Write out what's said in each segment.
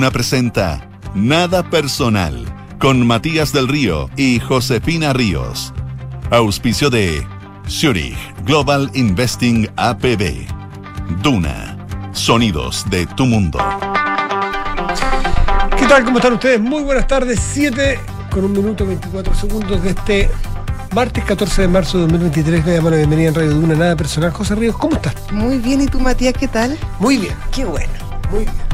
Duna presenta Nada Personal con Matías del Río y Josefina Ríos. Auspicio de Zurich Global Investing APB. Duna. Sonidos de tu mundo. ¿Qué tal? ¿Cómo están ustedes? Muy buenas tardes. 7 con un minuto 24 segundos de este martes 14 de marzo de 2023. Le damos la bienvenida en Radio Duna. Nada personal. José Ríos, ¿cómo estás? Muy bien, ¿y tú, Matías, qué tal? Muy bien. Qué bueno. Muy bien.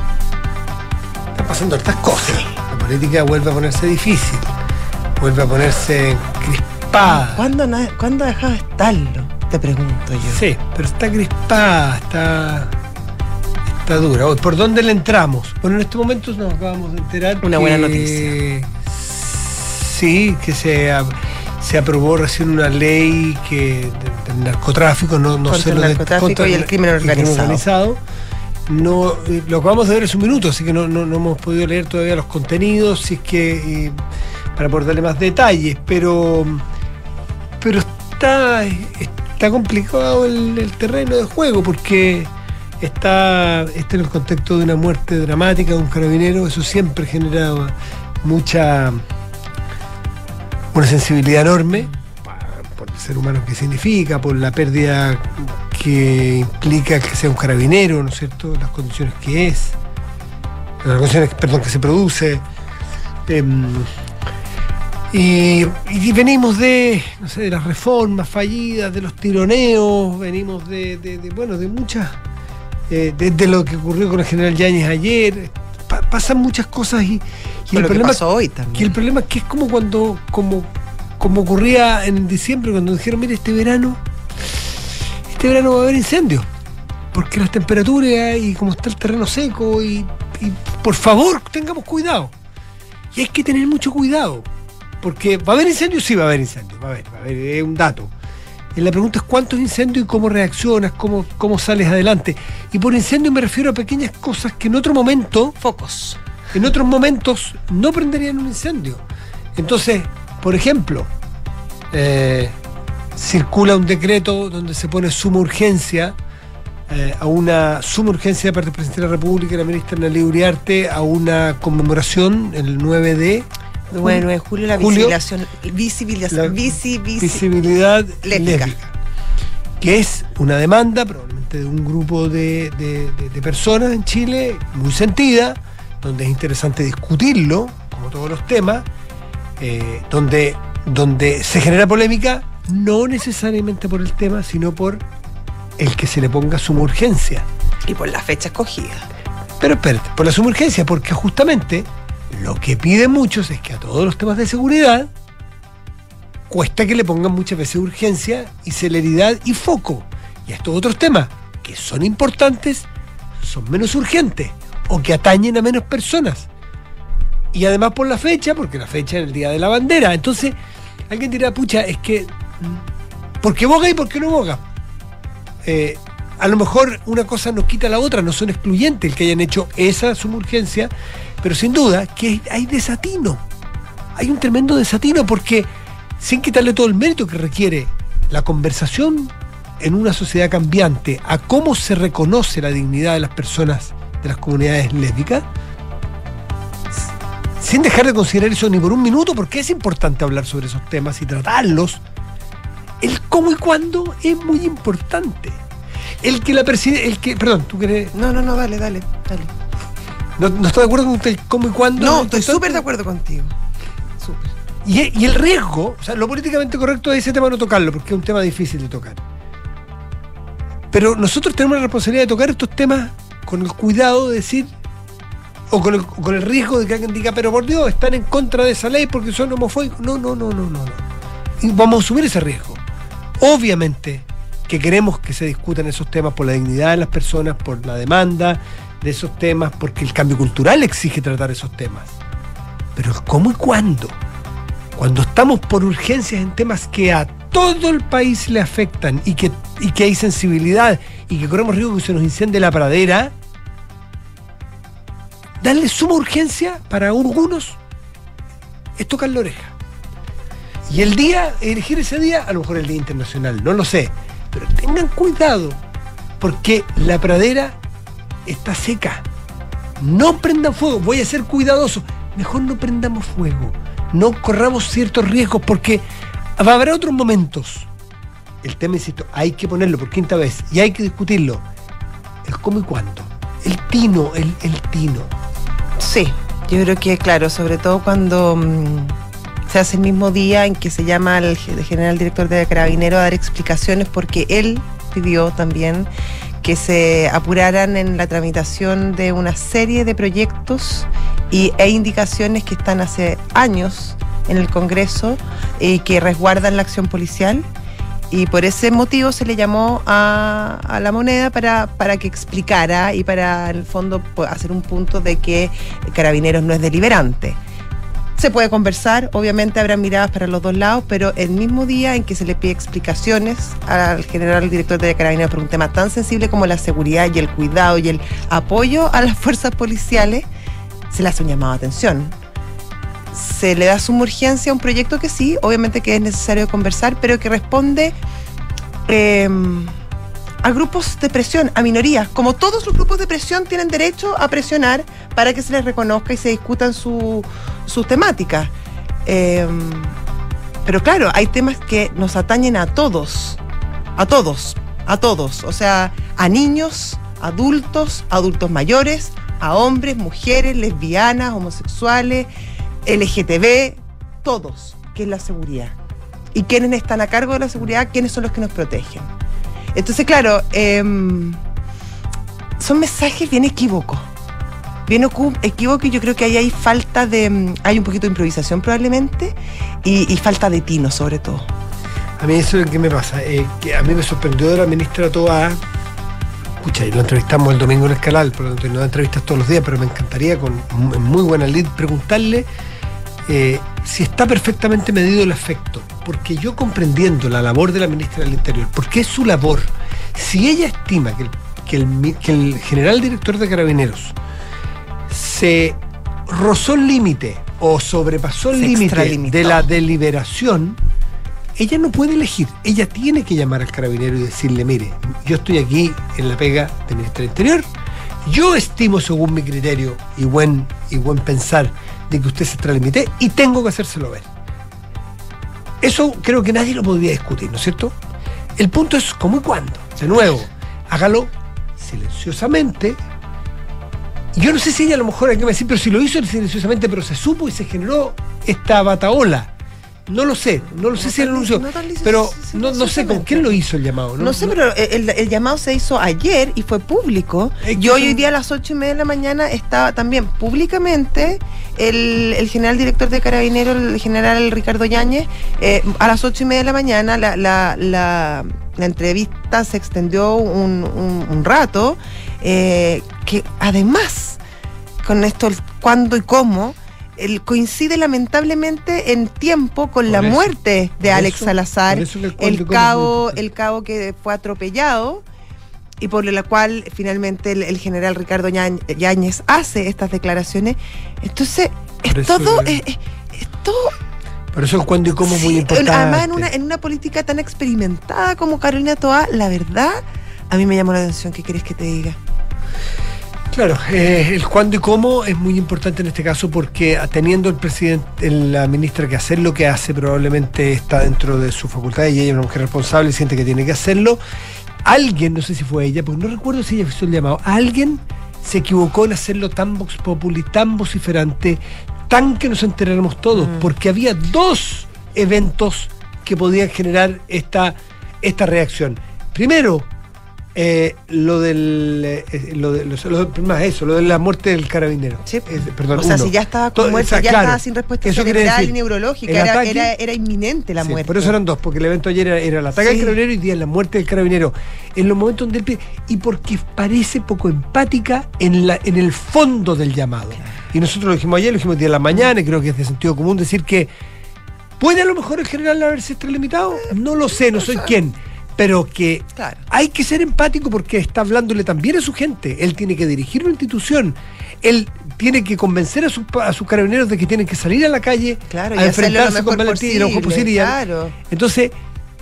Están pasando hartas cosas. La política vuelve a ponerse difícil. Vuelve a ponerse crispada. ¿Cuándo, na- ¿Cuándo ha dejado de estarlo? Te pregunto yo. Sí, pero está crispada, está. Está dura. ¿Por dónde le entramos? Bueno, en este momento nos acabamos de enterar. Una que- buena noticia. Sí, que se, se aprobó recién una ley que de- del narcotráfico, no, no Contra sé el lo de- narcotráfico y el crimen organizado. organizado. No, eh, lo acabamos de ver hace un minuto, así que no, no- no hemos podido leer todavía los contenidos, si es que eh, para poder darle más detalles, pero pero está, está complicado el, terreno de juego porque está, está en el contexto de una muerte dramática de un carabinero, eso siempre genera mucha una sensibilidad enorme por el ser humano que significa, por la pérdida que implica que sea un carabinero, ¿no es cierto? Las condiciones que es, las condiciones, perdón, que se produce. Em, y, y venimos de, no sé, de las reformas fallidas, de los tironeos, venimos de, de- de, bueno, de muchas, eh, de, de lo que ocurrió con el general Yáñez ayer. Pa- pasan muchas cosas y, el que problema pasó hoy que el problema es que es como cuando, como, como ocurría en diciembre, cuando dijeron, mire, este verano, este verano va a haber incendios. Porque las temperaturas y como está el terreno seco y, y por favor tengamos cuidado. Y hay que tener mucho cuidado. Porque va a haber incendios, sí va a haber incendios, va a haber, va a haber, es un dato. Y la pregunta es cuántos incendios y cómo reaccionas, cómo, cómo sales adelante. Y por incendio me refiero a pequeñas cosas que en otro momento Focos. en otros momentos no prenderían un incendio. Entonces, por ejemplo, eh, circula un decreto donde se pone suma urgencia eh, a una suma urgencia de parte del presidente de la República y la ministra Analia Uriarte a una conmemoración el 9 de Bueno, en julio la Julio, visibilización, visibilización, la visi- visi- visibilidad lésbica. lésbica, que es una demanda probablemente de un grupo de, de- de- de personas en Chile muy sentida, donde es interesante discutirlo, como todos los temas, eh, donde, donde se genera polémica no necesariamente por el tema, sino por el que se le ponga suma urgencia. y por la fecha escogida. Pero espérate, por la suma urgencia, porque justamente lo que piden muchos es que a todos los temas de seguridad cuesta que le pongan muchas veces urgencia y celeridad y foco. Y a estos otros temas que son importantes, son menos urgentes o que atañen a menos personas. Y además por la fecha, porque la fecha es el Día de la Bandera. Entonces, alguien dirá, pucha, es que, ¿por qué boga y por qué no boga? Eh, a lo mejor una cosa nos quita la otra, no son excluyentes el que hayan hecho esa suma urgencia, pero sin duda que hay desatino. Hay un tremendo desatino porque, sin quitarle todo el mérito que requiere la conversación en una sociedad cambiante a cómo se reconoce la dignidad de las personas de las comunidades lésbicas, sin dejar de considerar eso ni por un minuto, porque es importante hablar sobre esos temas y tratarlos, cómo y cuándo es muy importante. El que la preside, el que, perdón, tú querés, No, no, no, dale, dale, dale. no, no estoy de acuerdo con el cómo y cuándo. No, es estoy súper de acuerdo contigo. Súper. Y, y el riesgo, o sea, lo políticamente correcto es ese tema no tocarlo, porque es un tema difícil de tocar. Pero nosotros tenemos la responsabilidad de tocar estos temas con el cuidado de decir, o con el, o con el riesgo de que alguien diga, pero por Dios, están en contra de esa ley porque son homofóbicos. No, no, no, no, no, no. Y vamos a asumir ese riesgo. Obviamente que queremos que se discutan esos temas por la dignidad de las personas, por la demanda de esos temas, porque el cambio cultural exige tratar esos temas. Pero cómo y cuándo. Cuando estamos por urgencias en temas que a todo el país le afectan y que, y que hay sensibilidad y que corremos riesgo que se nos incendie la pradera, darle suma urgencia para algunos es tocar la oreja. Y el día, elegir ese día, a lo mejor el Día Internacional, no lo sé. Pero tengan cuidado, porque la pradera está seca. no prendan fuego, voy a ser cuidadoso. Mejor no prendamos fuego, no corramos ciertos riesgos porque habrá otros momentos. El tema, insisto, hay que ponerlo por quinta vez y hay que discutirlo. El cómo y cuándo. El tino, el, el tino. Sí, yo creo que, claro, sobre todo cuando mm, se hace el mismo día en que se llama al ge- general director de Carabinero a dar explicaciones porque él pidió también que se apuraran en la tramitación de una serie de proyectos y, e indicaciones que están hace años en el Congreso y que resguardan la acción policial. Y por ese motivo se le llamó a, a la moneda para, para que explicara y para, en el fondo, hacer un punto de que Carabineros no es deliberante. Se puede conversar, obviamente habrá miradas para los dos lados, pero el mismo día en que se le pide explicaciones al general director de Carabineros por un tema tan sensible como la seguridad y el cuidado y el apoyo a las fuerzas policiales, se le hace un llamado atención. Se le da suma urgencia a un proyecto que sí, obviamente que es necesario conversar, pero que responde eh, a grupos de presión, a minorías. Como todos los grupos de presión tienen derecho a presionar para que se les reconozca y se discutan su- sus temáticas. Eh, pero claro, hay temas que nos atañen a todos, a todos, a todos. O sea, a niños, adultos, adultos mayores, a hombres, mujeres, lesbianas, homosexuales, LGTB, todos, que es la seguridad. Y quiénes están a cargo de la seguridad, quiénes son los que nos protegen. Entonces, claro, em, son mensajes bien equívocos. Bien equívocos y yo creo que ahí hay falta de... mm, Hay un poquito de improvisación probablemente y, falta de tino sobre todo. A mí eso es lo que me pasa, eh, a mí me sorprendió de la ministra Toa. Escucha, y lo entrevistamos el domingo en Escalal, por lo tanto no entrevistas todos los días, pero me encantaría con mu- muy buena lead preguntarle eh, si está perfectamente medido el efecto. Porque yo comprendiendo la labor de la ministra del Interior, porque es su labor, si ella estima que el, que el mi- que el general director de Carabineros se rozó el límite o sobrepasó el límite de la deliberación, ella no puede elegir. Ella tiene que llamar al carabinero y decirle, mire, yo estoy aquí en la pega de ministra del Interior, yo estimo según mi criterio y buen, y buen pensar de que usted se extralimite y tengo que hacérselo ver. Eso creo que nadie lo podría discutir, ¿no es cierto? El punto es cómo y cuándo. De nuevo, hágalo silenciosamente. Yo no sé si ella a lo mejor hay que decir, pero si lo hizo silenciosamente, pero se supo y se generó esta bataola. No lo sé, no lo sé No si anunció. no pero no, no sé con quién lo hizo el llamado. No, sé, pero el, el llamado se hizo ayer y fue público. Es que Y hoy, hoy día a las ocho y media de la mañana estaba también públicamente el, el general director de Carabineros, el general Ricardo Yáñez, eh, a las ocho y media de la mañana la, la, la- la entrevista se extendió un, un- un rato, eh, que además, con esto, el cuándo y cómo, el, coincide lamentablemente en tiempo con la eso, muerte de Alex eso, Salazar, el es cabo, el cabo que fue atropellado y por la cual finalmente el, el general Ricardo Yáñez hace estas declaraciones. Entonces, es eso todo, es- es, es- es todo Por eso el cuándo y cómo es muy Sí, importante. Además, en una, en una política tan experimentada como Carolina Toa, la verdad, a mí me llamó la atención. ¿Qué quieres que te diga? Claro, eh, el cuándo y cómo es muy importante en este caso porque teniendo el presidente, la ministra que hacer lo que hace, probablemente está dentro de su facultad y ella es una mujer responsable y siente que tiene que hacerlo. Alguien, no sé si fue ella, porque no recuerdo si ella hizo el llamado, alguien se equivocó en hacerlo tan vox populi, tan vociferante, tan que nos enteráramos todos, porque había dos eventos que podían generar esta, esta reacción. Primero, eh, lo del eh, lo de, lo- lo- más eso, lo de la muerte del carabinero. Sí. Eh, perdón, o sea, uno. si ya estaba con muerte, ya claro, estaba sin respuesta eso cerebral decir, y neurológica, era, ataque- era, era inminente la Sí, muerte. Por eso eran dos, porque el evento ayer era, era el ataque Sí. al carabinero y día la muerte del carabinero. En los momentos donde él pide- y porque parece poco empática en, la, en el fondo del llamado. Y nosotros lo dijimos ayer, lo dijimos día de la mañana, y creo que es de sentido común decir que puede a lo mejor el general haberse extralimitado, no lo sé, no soy quién. Pero que Claro. hay que ser empático porque está hablándole también a su gente. Él tiene que dirigir una institución. Él tiene que convencer a, sus pa- a sus carabineros de que tienen que salir a la calle Claro, y a enfrentarse con mejor valentía y lo mejor posible, posible. claro. Entonces,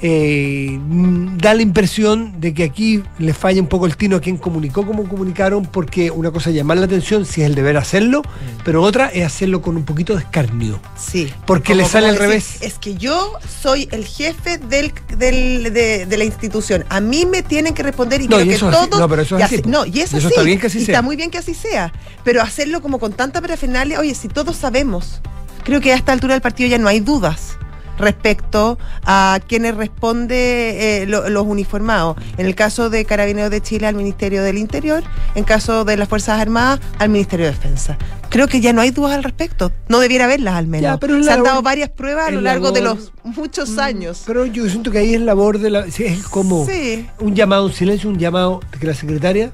eh, mm, da la impresión de que aquí le falla un poco el tino a quien comunicó como comunicaron, porque una cosa es llamar la atención si es el deber hacerlo, pero otra es hacerlo con un poquito de escarnio. Sí. Porque le sale al decir, revés. Es que yo soy el jefe del, del- de, de la institución. A mí me tienen que responder y No, creo y que así. todos. No, pero eso es y así. No, y es Y eso está bien que así y sea. está muy bien que así sea. Pero hacerlo como con tanta parafernalia, oye, si todos sabemos, creo que a esta altura del partido ya no hay dudas respecto a quienes responde eh, lo- los uniformados. En el caso de Carabineros de Chile al Ministerio del Interior, en caso de las Fuerzas Armadas al Ministerio de Defensa. Creo que ya no hay dudas al respecto. No debiera haberlas al menos. Ya, pero es Se han labor- dado varias pruebas a lo largo de los muchos años. Pero yo siento que ahí es labor de la. Es como Sí. un llamado, un silencio, un llamado de que la secretaria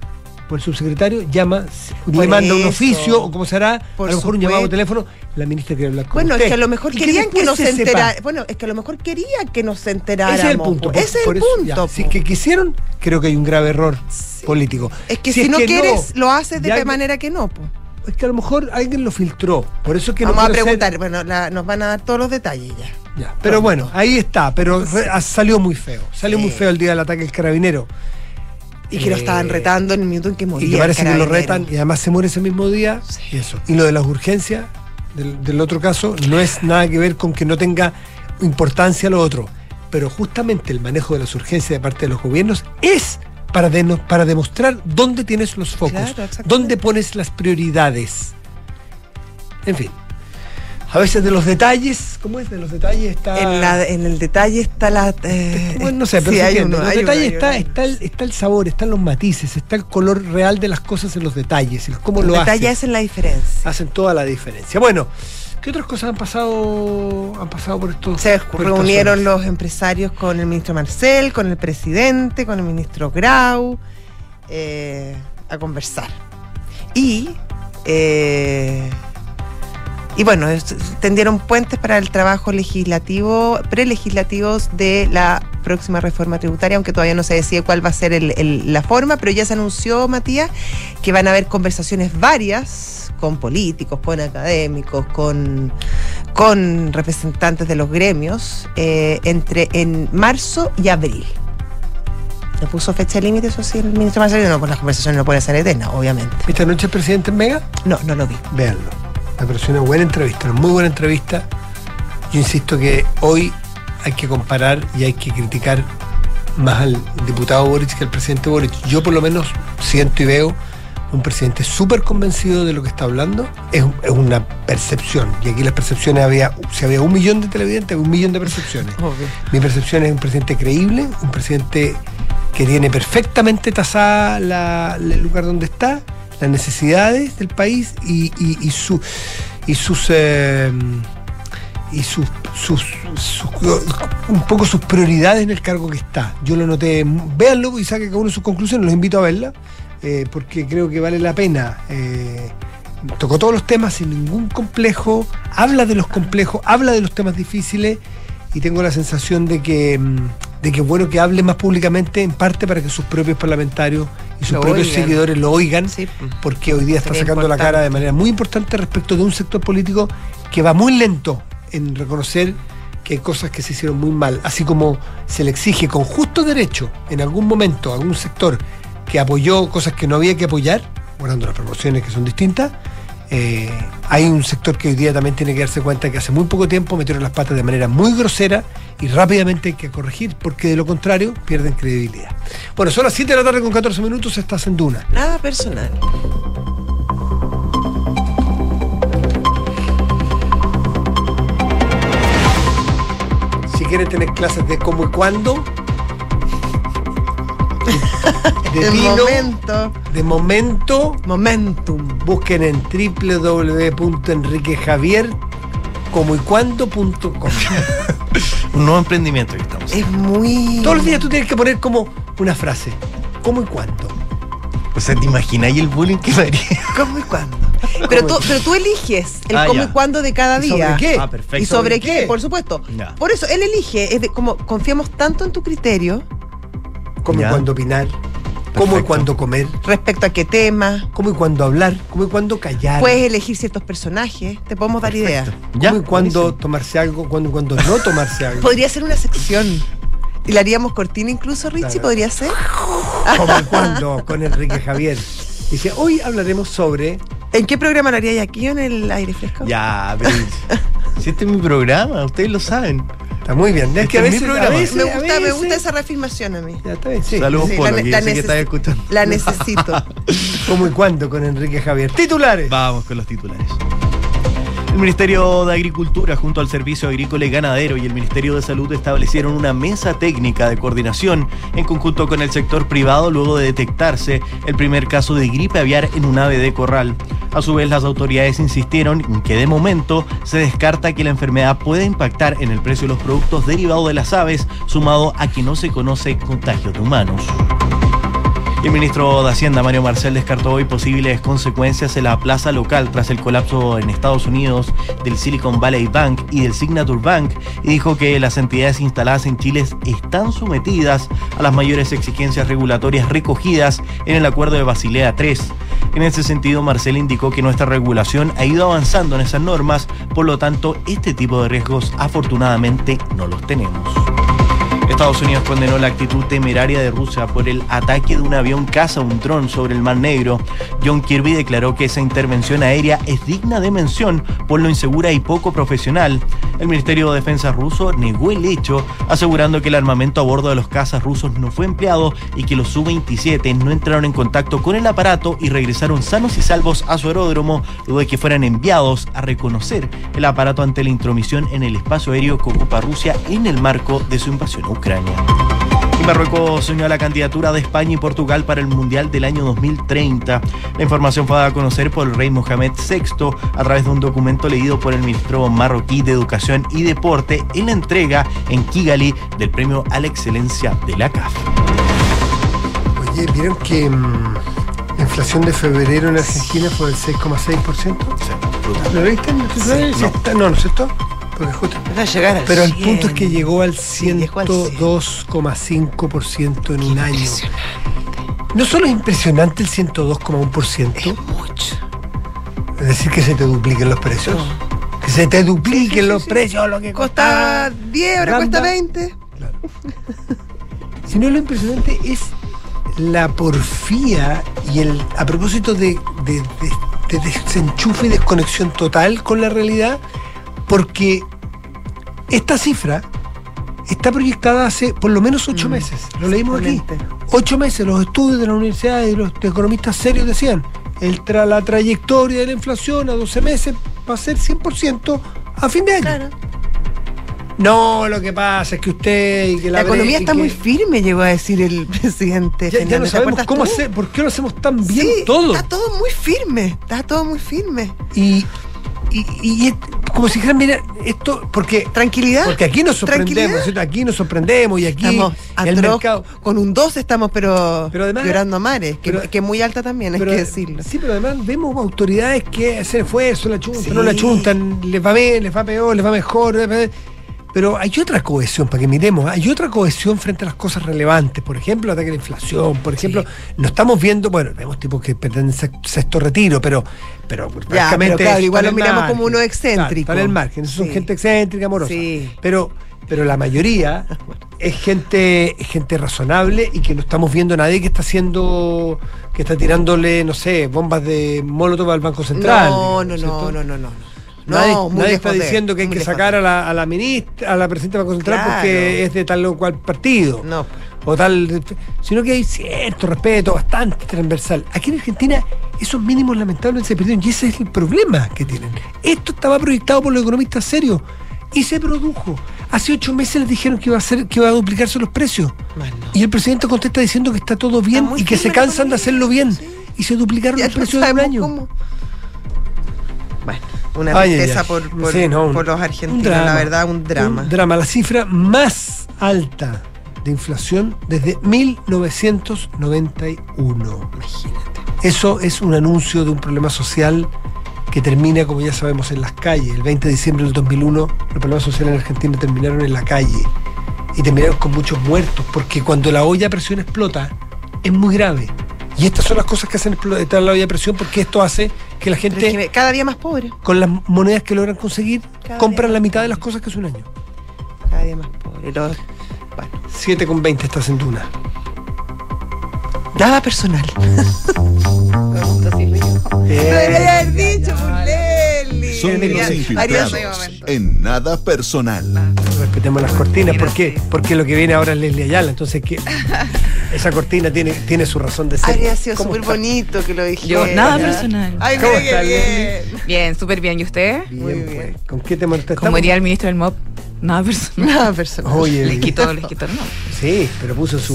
o el subsecretario llama, le Por manda un oficio, o como será, Por a lo mejor un llamado por supuesto. teléfono, la ministra quiere hablar con Bueno, usted. es que a lo mejor querían que nos se enteráramos. Bueno, es que a lo mejor querían que nos enteráramos. Ese es el punto. por- Ese es por el eso, punto. Si es que quisieron, creo que hay un grave error político. Es que si, no quieres, lo haces de que- manera que no. po. Es que a lo mejor alguien lo filtró. Por eso es que no Vamos a ser- preguntar. Bueno, la- nos van a dar todos los detalles ya. Ya, Pero bueno, ahí está. Pero re- salió muy feo. Salió Sí. muy feo el día del ataque del carabinero. Y que lo Eh, estaban retando en el minuto en que moría. Y que parece que lo retan y además se muere ese mismo día. Sí. Y eso. Y lo de las urgencias del, del otro caso no es nada que ver con que no tenga importancia lo otro. Pero justamente el manejo de las urgencias de parte de los gobiernos es para, demostrar dónde tienes los focos, Claro, dónde pones las prioridades. En fin. A veces de los detalles, ¿cómo es? De los detalles está. En, la- en el detalle está la. eh, Bueno, no sé, pero sí, hay uno, En los hay detalles está, está, el, está el sabor, están los matices, está el color real de las cosas en los detalles, el cómo El lo hacen. hacen la diferencia. Hacen toda la diferencia. Bueno, ¿qué otras cosas han pasado, han pasado por esto? Se reunieron los empresarios con el ministro Marcel, con el presidente, con el ministro Grau, eh, a conversar. Y, eh, y bueno, tendieron puentes para el trabajo legislativo, prelegislativos de la próxima reforma tributaria, aunque todavía no se decide cuál va a ser el- el- la forma, pero ya se anunció, Matías, que van a haber conversaciones varias con políticos, con académicos, con, con representantes de los gremios, eh, entre en marzo y abril. ¿Le puso fecha límite, eso sí, el ministro Marcelo? No, pues las conversaciones no pueden ser eternas, obviamente. ¿Viste anoche el presidente en Mega? No, no lo vi. Véanlo. Me pareció una buena entrevista, una muy buena entrevista. Yo insisto que hoy hay que comparar y hay que criticar más al diputado Boric que al presidente Boric. Yo por lo menos siento y veo un presidente súper convencido de lo que está hablando. Es, es una percepción. Y aquí las percepciones había, si había un millón de televidentes, había un millón de percepciones. Mi percepción es un presidente creíble, un presidente que tiene perfectamente tasada la- el lugar donde está, las necesidades del país y, y- y su, y sus eh, y sus, sus- un poco sus prioridades en el cargo que está. Yo lo noté, véanlo y saquen cada uno sus conclusiones, los invito a verla, eh, porque creo que vale la pena. eh, tocó todos los temas sin ningún complejo, habla de los complejos, habla de los temas difíciles y tengo la sensación de que, mm, de que bueno que hable más públicamente, en parte para que sus propios parlamentarios y sus Lo propios oigan. seguidores lo oigan, Sí. porque hoy día está Sería sacando la cara de manera muy importante respecto de un sector político que va muy lento en reconocer que hay cosas que se hicieron muy mal, así como se le exige con justo derecho en algún momento a algún sector que apoyó cosas que no había que apoyar, guardando las proporciones que son distintas, eh, hay un sector que hoy día también tiene que darse cuenta que hace muy poco tiempo metieron las patas de manera muy grosera y rápidamente hay que corregir, porque de lo contrario pierden credibilidad. Bueno, son las 7 de la tarde con 14 minutos, estás en Duna. Nada personal. Si quieren tener clases de cómo y cuándo, de El vino, momento. de momento, Momentum. busquen en www.enriquejavier como y. Un nuevo emprendimiento que estamos. Es muy. Todos los días tú tienes que poner como una frase, cómo y cuándo. O sea, ¿te imagináis el bullying que me haría? ¿Cómo y cuándo? Pero tú, pero tú eliges el Ah, cómo ya. y cuándo de cada ¿Y sobre día. qué? Ah, perfecto. ¿Y sobre ¿Sobre qué? qué? Por supuesto. Ya. Por eso, él elige, es de como confiamos tanto en tu criterio Cómo y cuándo opinar, cómo y cuándo comer, respecto a qué tema. cómo y cuándo hablar, cómo y cuándo callar, Puedes elegir ciertos personajes, te podemos dar ideas. Cómo y cuándo tomarse algo, cuándo y cuándo no tomarse algo. Podría ser una sección. Y la haríamos cortina incluso, Richie, Claro. podría ser. Como cuando con Enrique Javier. Dice, hoy hablaremos sobre. ¿En qué programa lo haría aquí o en el aire fresco? Ya, pero. si este es mi programa, ustedes lo saben. Está muy bien. Es que a Este es veces, mi a veces- me a gusta, me veces- gusta esa reafirmación a mí. Ya está bien, sí. Saludos, Sí, Polo, la- que la yo sé que estás escuchando. La necesito. ¿Cómo y cuándo con Enrique Javier? Titulares. Vamos con los titulares. El Ministerio de Agricultura junto al Servicio Agrícola y Ganadero y el Ministerio de Salud establecieron una mesa técnica de coordinación en conjunto con el sector privado luego de detectarse el primer caso de gripe aviar en un ave de corral. A su vez, las autoridades insistieron en que de momento se descarta que la enfermedad pueda impactar en el precio de los productos derivados de las aves, sumado a que no se conoce contagio de humanos. El ministro de Hacienda, Mario Marcel, descartó hoy posibles consecuencias en la plaza local tras el colapso en Estados Unidos del Silicon Valley Bank y del Signature Bank y dijo que las entidades instaladas en Chile están sometidas a las mayores exigencias regulatorias recogidas en el acuerdo de Basilea III. En ese sentido, Marcel indicó que nuestra regulación ha ido avanzando en esas normas, por lo tanto, este tipo de riesgos afortunadamente no los tenemos. Estados Unidos condenó la actitud temeraria de Rusia por el ataque de un avión caza un dron sobre el Mar Negro. John Kirby declaró que esa intervención aérea es digna de mención por lo insegura y poco profesional. El Ministerio de Defensa ruso negó el hecho, asegurando que el armamento a bordo de los cazas rusos no fue empleado y que los Su-27 no entraron en contacto con el aparato y regresaron sanos y salvos a su aeródromo luego de que fueran enviados a reconocer el aparato ante la intromisión en el espacio aéreo que ocupa Rusia en el marco de su invasión a Ucrania. Y Marruecos unió a la candidatura de España y Portugal para el Mundial del año 2030. La información fue dada a conocer por el rey Mohamed VI a través de un documento leído por el ministro marroquí de Educación y Deporte en la entrega en Kigali del premio a la excelencia de la CAF. Oye, ¿vieron que mm, la inflación de febrero en Argentina fue del 6,6%? ¿Lo leíste en el titular? Sí, no. no, ¿no es cierto? Porque justo- Va a llegar al Pero el 100. punto es que llegó al Sí, llegó al 102,5% en un año. No solo es impresionante el 102,1%, Mucho. es decir, que se te dupliquen los precios. Que se te dupliquen los sí. precios, lo que Costa 10, ahora cuesta Ganda. 20. Sino lo impresionante es la porfía y el a propósito de, de- de- de desenchufe y desconexión total con la realidad, porque esta cifra está proyectada hace por lo menos ocho Mm, meses. Lo leímos aquí. Ocho meses, los estudios de la universidad y los economistas serios decían, el tra- la trayectoria de la inflación a 12 meses va a ser 100% a fin de año. Claro. No, lo que pasa es que usted y que la, La economía está que- muy firme, llegó a decir el presidente. Ya, ya no Fernández. ¿Te sabemos cómo tú? hacer, por qué lo hacemos tan bien Sí, todo. Está todo muy firme. Está todo muy firme. Y, y, y es como si dijeran, mira, esto, porque, Tranquilidad. porque aquí nos sorprendemos. ¿cierto? aquí nos sorprendemos y aquí Estamos el atroz, mercado. con un 2 estamos pero, Pero además- llorando a mares, que, pero- que es muy alta también, hay Pero- que decirlo. Sí, pero además vemos autoridades que hacen esfuerzo, la chuntan, Sí. no la chuntan, les va bien, les va peor, les va mejor. les va- Pero hay otra cohesión, para que miremos, hay otra cohesión frente a las cosas relevantes. Por ejemplo, el ataque a la inflación, por ejemplo, no estamos viendo, bueno, vemos tipos que pretenden sex- sexto retiro, pero, pero pero claro, igual los miramos margen. como Claro, excéntricos. están en el margen, son Sí. gente excéntrica, amorosa. Sí. Pero, pero la mayoría es gente, gente razonable y que no estamos viendo a nadie que está haciendo, que está tirándole, no sé, bombas de molotov al Banco Central. no, digamos, no, ¿cierto? no, no, no, no. Nadie, No, nadie está diciendo que hay que sacar a la, a la ministra, a la presidenta Banco Central Claro. porque es de tal o cual partido. No. O tal. Sino que hay cierto respeto, bastante transversal. Aquí en Argentina, esos mínimos lamentablemente se perdieron. Y ese es el problema que tienen. Esto estaba proyectado por los economistas serios. Y se produjo. Hace ocho meses les dijeron que iba a ser, que iba a duplicarse los precios. Bueno. Y el presidente contesta diciendo que está todo bien y que se cansan de hacerlo bien. sí. Y se duplicaron Ya los precios de un año. cómo. Bueno, una Ay, tristeza por, por, Sí, no, un- por los argentinos, drama. la verdad, un drama. Un drama. La cifra más alta de inflación desde 1991. Imagínate. Eso es un anuncio de un problema social que termina, como ya sabemos, en las calles. El 20 de diciembre del 2001, los problemas sociales en Argentina terminaron en la calle. Y terminaron con muchos muertos, porque cuando la olla a presión explota, es muy grave. Y estas son las cosas que hacen explotar la olla a presión, porque esto hace que la gente, cada día más pobre. con las monedas que logran conseguir, Cada compran la mitad de las cosas que hace un año. Cada día más pobre. Los- bueno, 7 con 20 estás en Duna. Nada personal. Eh, haber dicho, Puleli. Son Bien, los infiltrados en nada personal. respetemos las cortinas. ¿Por qué? Porque lo que viene ahora es Leslie Ayala. Entonces, que esa cortina tiene, tiene su razón de ser. Habría sido ¿Cómo súper está? bonito que lo dijera. Yo, nada personal. Ay, ¿Cómo está, bien. Bien, súper bien. ¿Y usted? Bien, Muy pues. bien. ¿Con qué tema estamos? Como diría el ministro del MOP, nada personal. Nada personal. Oye, Les quitó, les quitó el MOP. Sí, pero puso su,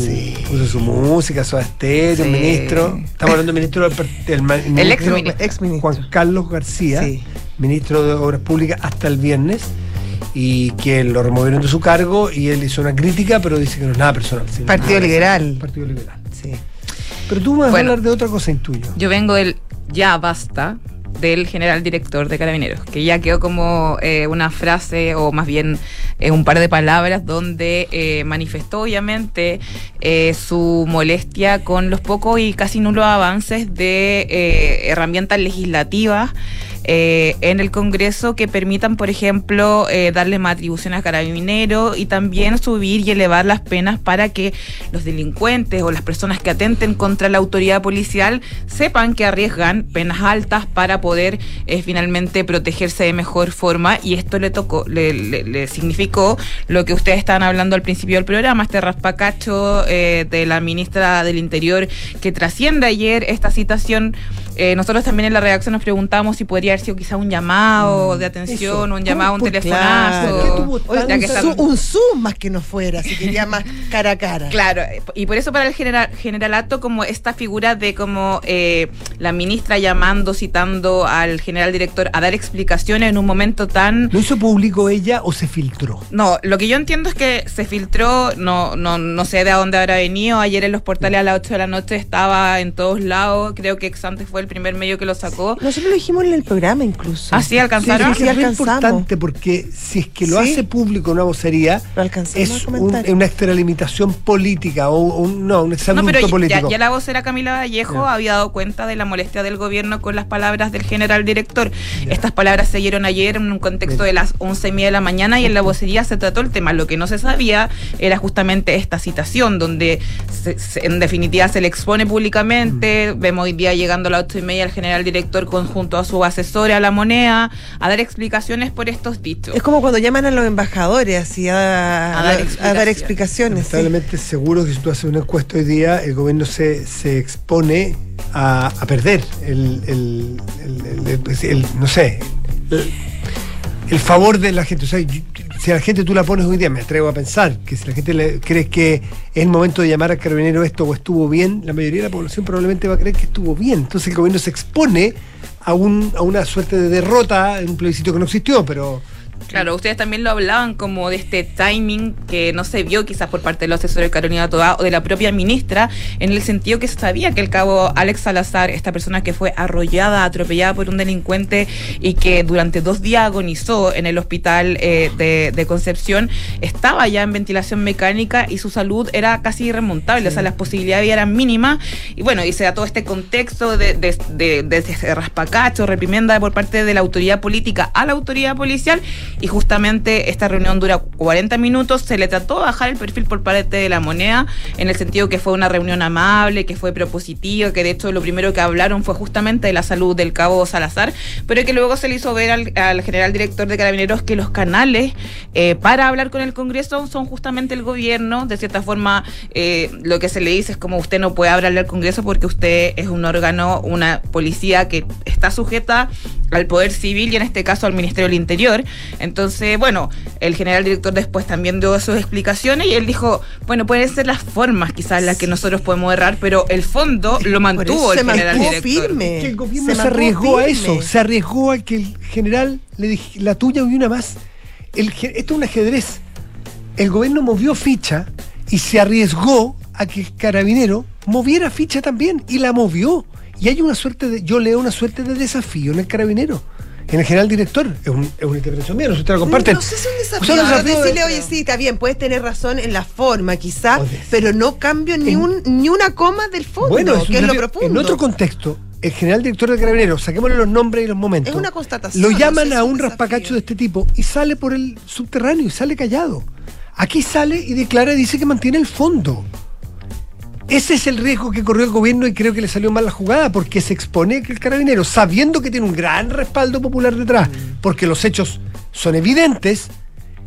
puso su música, su estéreo, Sí. ministro. Estamos hablando del ministro del, del ma- ministro. Juan Carlos García, Sí. Ministro de Obras Públicas hasta el viernes, y que lo removieron de su cargo y él hizo una crítica, pero dice que no es nada personal. Partido nada Liberal. personal. Partido Liberal. Sí. Pero tú vas Bueno. a hablar de otra cosa intuyo. Yo vengo del ya basta del general director de Carabineros, que ya quedó como eh, una frase o más bien eh, un par de palabras donde eh, manifestó obviamente eh, su molestia con los pocos y casi nulos avances de eh, herramientas legislativas eh, en el Congreso que permitan, por ejemplo, eh, darle más atribuciones a carabineros y también subir y elevar las penas para que los delincuentes o las personas que atenten contra la autoridad policial sepan que arriesgan penas altas para poder eh, finalmente protegerse de mejor forma y esto le tocó, le, significó lo que ustedes estaban hablando al principio del programa, este raspacacho de la ministra del Interior que trasciende ayer esta citación. Nosotros también en la redacción nos preguntamos si podría haber sido quizá un llamado de atención, eso. un llamado, un telefonazo. claro. ¿Por qué tuvo Oye, tan- ya que un, están- zoom, un zoom más que no fuera, si quería más cara a cara. Claro, eh, y por eso para el general, generalato como esta figura de como eh, la ministra llamando, citando al general director a dar explicaciones en un momento tan... ¿Lo hizo público ella o se filtró? No, lo que yo entiendo es que se filtró, no, no, no sé de dónde habrá venido, ayer en los portales a las 8 de la noche estaba en todos lados, creo que Exante fue el primer medio que lo sacó. Nosotros lo dijimos en el programa incluso. ¿Ah, sí? ¿Alcanzaron? Sí, sí, Sí, es importante porque si es que lo Sí. hace público una vocería, es un- una extralimitación política o un, no, un No, pero ya, político. ya la vocera Camila Vallejo había dado cuenta de la molestia del gobierno con las palabras del general director. Estas palabras se dieron ayer en un contexto de las once y media de la mañana y en la vocería se trató el tema. Lo que no se sabía era justamente esta citación, donde se- se- en definitiva se le expone públicamente. Mm. Vemos hoy día llegando a las ocho y media el general director conjunto a su asesora, a la moneda, a dar explicaciones por estos dichos. Es como cuando llaman a los embajadores así a, A dar a dar explicaciones. explicaciones. sí. Lamentablemente seguro que si tú haces una encuesta hoy día, el gobierno se, se expone a, a perder el, el- el- el- el- el- no sé, el, el favor de la gente. O sea, yo- si a la gente tú la pones hoy día, me atrevo a pensar que si la gente le, cree que es el momento de llamar al carabinero esto o estuvo bien, la mayoría de la población probablemente va a creer que estuvo bien. Entonces el gobierno se expone a, un, a una suerte de derrota en un plebiscito que no existió, pero... Claro, ustedes también lo hablaban como de este timing que no se vio quizás por parte de los asesores de Carolina Toda o de la propia ministra, en el sentido que se sabía que el cabo Alex Salazar, esta persona que fue arrollada, atropellada por un delincuente y que durante dos días agonizó en el hospital eh, de, de Concepción, estaba ya en ventilación mecánica y su salud era casi irremontable, o sea, las posibilidades eran mínimas. Y bueno, y se da todo este contexto de, de, de, de raspacacho, reprimenda por parte de la autoridad política a la autoridad policial y justamente esta reunión dura 40 minutos. Se le trató de bajar el perfil por parte de la moneda, en el sentido que fue una reunión amable, que fue propositiva, que de hecho lo primero que hablaron fue justamente de la salud del cabo Salazar, pero que luego se le hizo ver al, al general director de Carabineros que los canales eh, para hablar con el Congreso son justamente el gobierno. De cierta forma, eh, lo que se le dice es como usted no puede hablarle al Congreso porque usted es un órgano, una policía que está sujeta al Poder Civil y en este caso al Ministerio del Interior. Entonces, bueno, el general director después también dio sus explicaciones y él dijo, bueno, pueden ser las formas quizás las que nosotros podemos errar, pero el fondo lo mantuvo el se general mantuvo director. firme. que el gobierno Se arriesgó a eso, se arriesgó a que el general le dije, la tuya y una más. El, esto es un ajedrez. El gobierno movió ficha y se arriesgó a que el carabinero moviera ficha también y la movió. Y hay una suerte de, yo leo una suerte de desafío en el carabinero, en el general director. Es, un- es una interpretación mía, no ustedes la comparten. No sé si es un O desafío. sea, pero desafío de- decirle, oye, sí, está bien, puedes tener razón en la forma, quizá, Oye, pero no cambio ni, un, ni una coma del fondo, Bueno, es que es lo profundo. En otro contexto, el general director de Carabineros, saquémosle los nombres y los momentos. Es una constatación, Lo no llaman sé a un raspacacho de este tipo y sale por el subterráneo y sale callado. Aquí sale y declara y dice que mantiene el fondo. Ese es el riesgo que corrió el gobierno y creo que le salió mal la jugada porque se expone que el carabinero, sabiendo que tiene un gran respaldo popular detrás, porque los hechos son evidentes,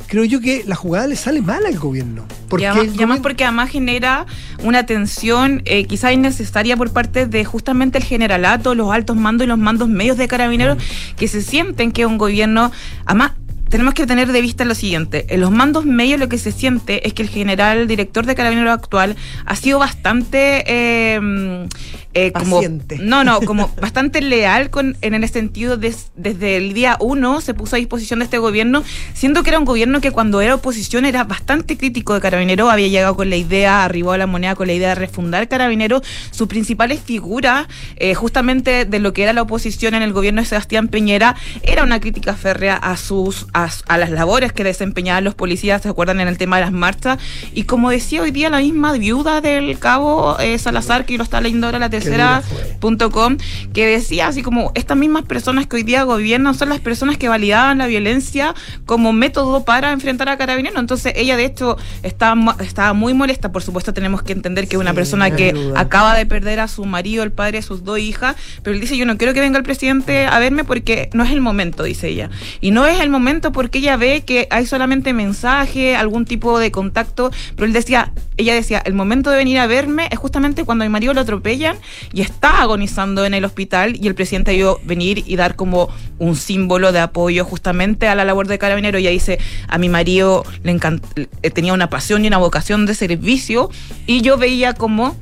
creo yo que la jugada le sale mal al gobierno. Porque y además, y porque además genera una tensión eh, quizá innecesaria por parte de justamente el generalato, los altos mandos y los mandos medios de carabineros que se sienten que un gobierno, además tenemos que tener de vista lo siguiente, en los mandos medios lo que se siente es que el general director de carabineros actual ha sido bastante eh, eh, como Paciente. no no como bastante leal con en el sentido de, desde el día uno se puso a disposición de este gobierno siendo que era un gobierno que cuando era oposición era bastante crítico de Carabineros, había llegado con la idea, arribó a la moneda con la idea de refundar Carabineros, sus principales figuras, eh, justamente de lo que era la oposición en el gobierno de Sebastián Peñera, era una crítica férrea a sus a, a las labores que desempeñaban los policías, ¿se acuerdan en el tema de las marchas? Y como decía hoy día la misma viuda del cabo eh, Salazar, que lo está leyendo ahora la tercera punto com, que decía así como estas mismas personas que hoy día gobiernan son las personas que validaban la violencia como método para enfrentar a Carabineros. Entonces ella de hecho estaba, estaba muy molesta, por supuesto tenemos que entender que es una persona que duda. acaba de perder a su marido, el padre de sus dos hijas, pero él dice yo no quiero que venga el presidente a verme porque no es el momento, dice ella. Y no es el momento porque ella ve que hay solamente mensaje, algún tipo de contacto, pero él decía, ella decía, el momento de venir a verme es justamente cuando mi marido lo atropellan y está agonizando en el hospital y el presidente debió venir y dar como un símbolo de apoyo justamente a la labor de carabinero. Ella dice, a mi marido le eh, tenía una pasión y una vocación de servicio y yo veía como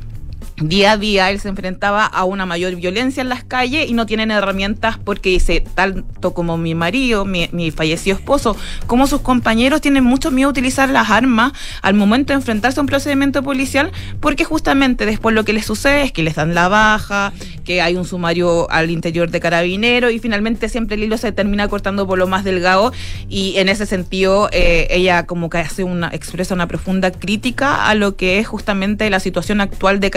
día a día él se enfrentaba a una mayor violencia en las calles y no tienen herramientas porque dice, tanto como mi marido, mi, fallecido esposo, como sus compañeros tienen mucho miedo a utilizar las armas al momento de enfrentarse a un procedimiento policial porque justamente después lo que les sucede es que les dan la baja, que hay un sumario al interior de carabinero y finalmente siempre el hilo se termina cortando por lo más delgado y en ese sentido eh, ella como que hace una expresa una profunda crítica a lo que es justamente la situación actual de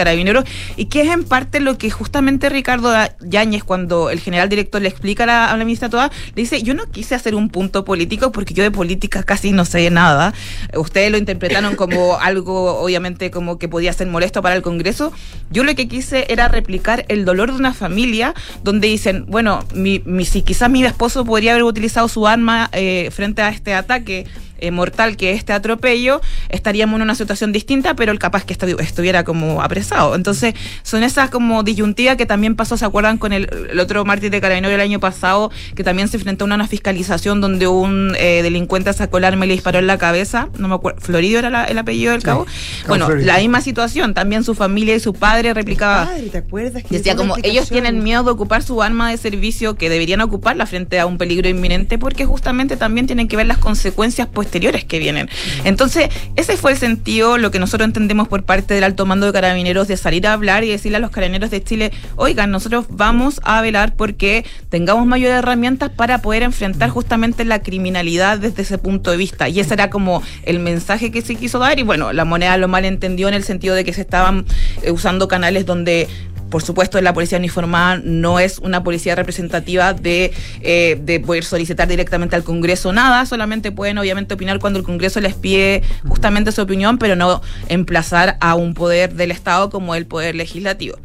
y que es en parte lo que justamente Ricardo Yáñez cuando el general director le explica a la, a la ministra toda le dice yo no quise hacer un punto político porque yo de política casi no sé nada. Ustedes lo interpretaron como algo obviamente como que podía ser molesto para el Congreso. Yo lo que quise era replicar el dolor de una familia donde dicen bueno mi, mi- si quizás mi esposo podría haber utilizado su arma eh, frente a este ataque eh, mortal que este atropello, estaríamos en una situación distinta, pero el capaz que estu- estuviera como apresado. Entonces, son esas como disyuntivas que también pasó, ¿se acuerdan con el, el otro mártir de Carabinero el año pasado, que también se enfrentó a una fiscalización donde un eh, delincuente sacó el arma y le disparó en la cabeza? No me acuerdo, Florido era la- el apellido del cabo. Bueno, Florido. la misma situación, también su familia y su padre replicaba. Padre, ¿te acuerdas? Que Decía como ellos tienen miedo de ocupar su arma de servicio que deberían ocuparla frente a un peligro inminente porque justamente también tienen que ver las consecuencias posteriores que vienen. Entonces, ese fue el sentido, lo que nosotros entendemos por parte del alto mando de carabineros de salir a hablar y decirle a los carabineros de Chile, oigan, nosotros vamos a velar porque tengamos mayores herramientas para poder enfrentar justamente la criminalidad desde ese punto de vista. Y ese era como el mensaje que se quiso dar y bueno, la moneda lo malentendió en el sentido de que se estaban eh, usando canales donde por supuesto, la policía uniformada no es una policía representativa de, eh, de poder solicitar directamente al Congreso nada, solamente pueden obviamente opinar cuando el Congreso les pide justamente su opinión, pero no emplazar a un poder del Estado como el poder legislativo.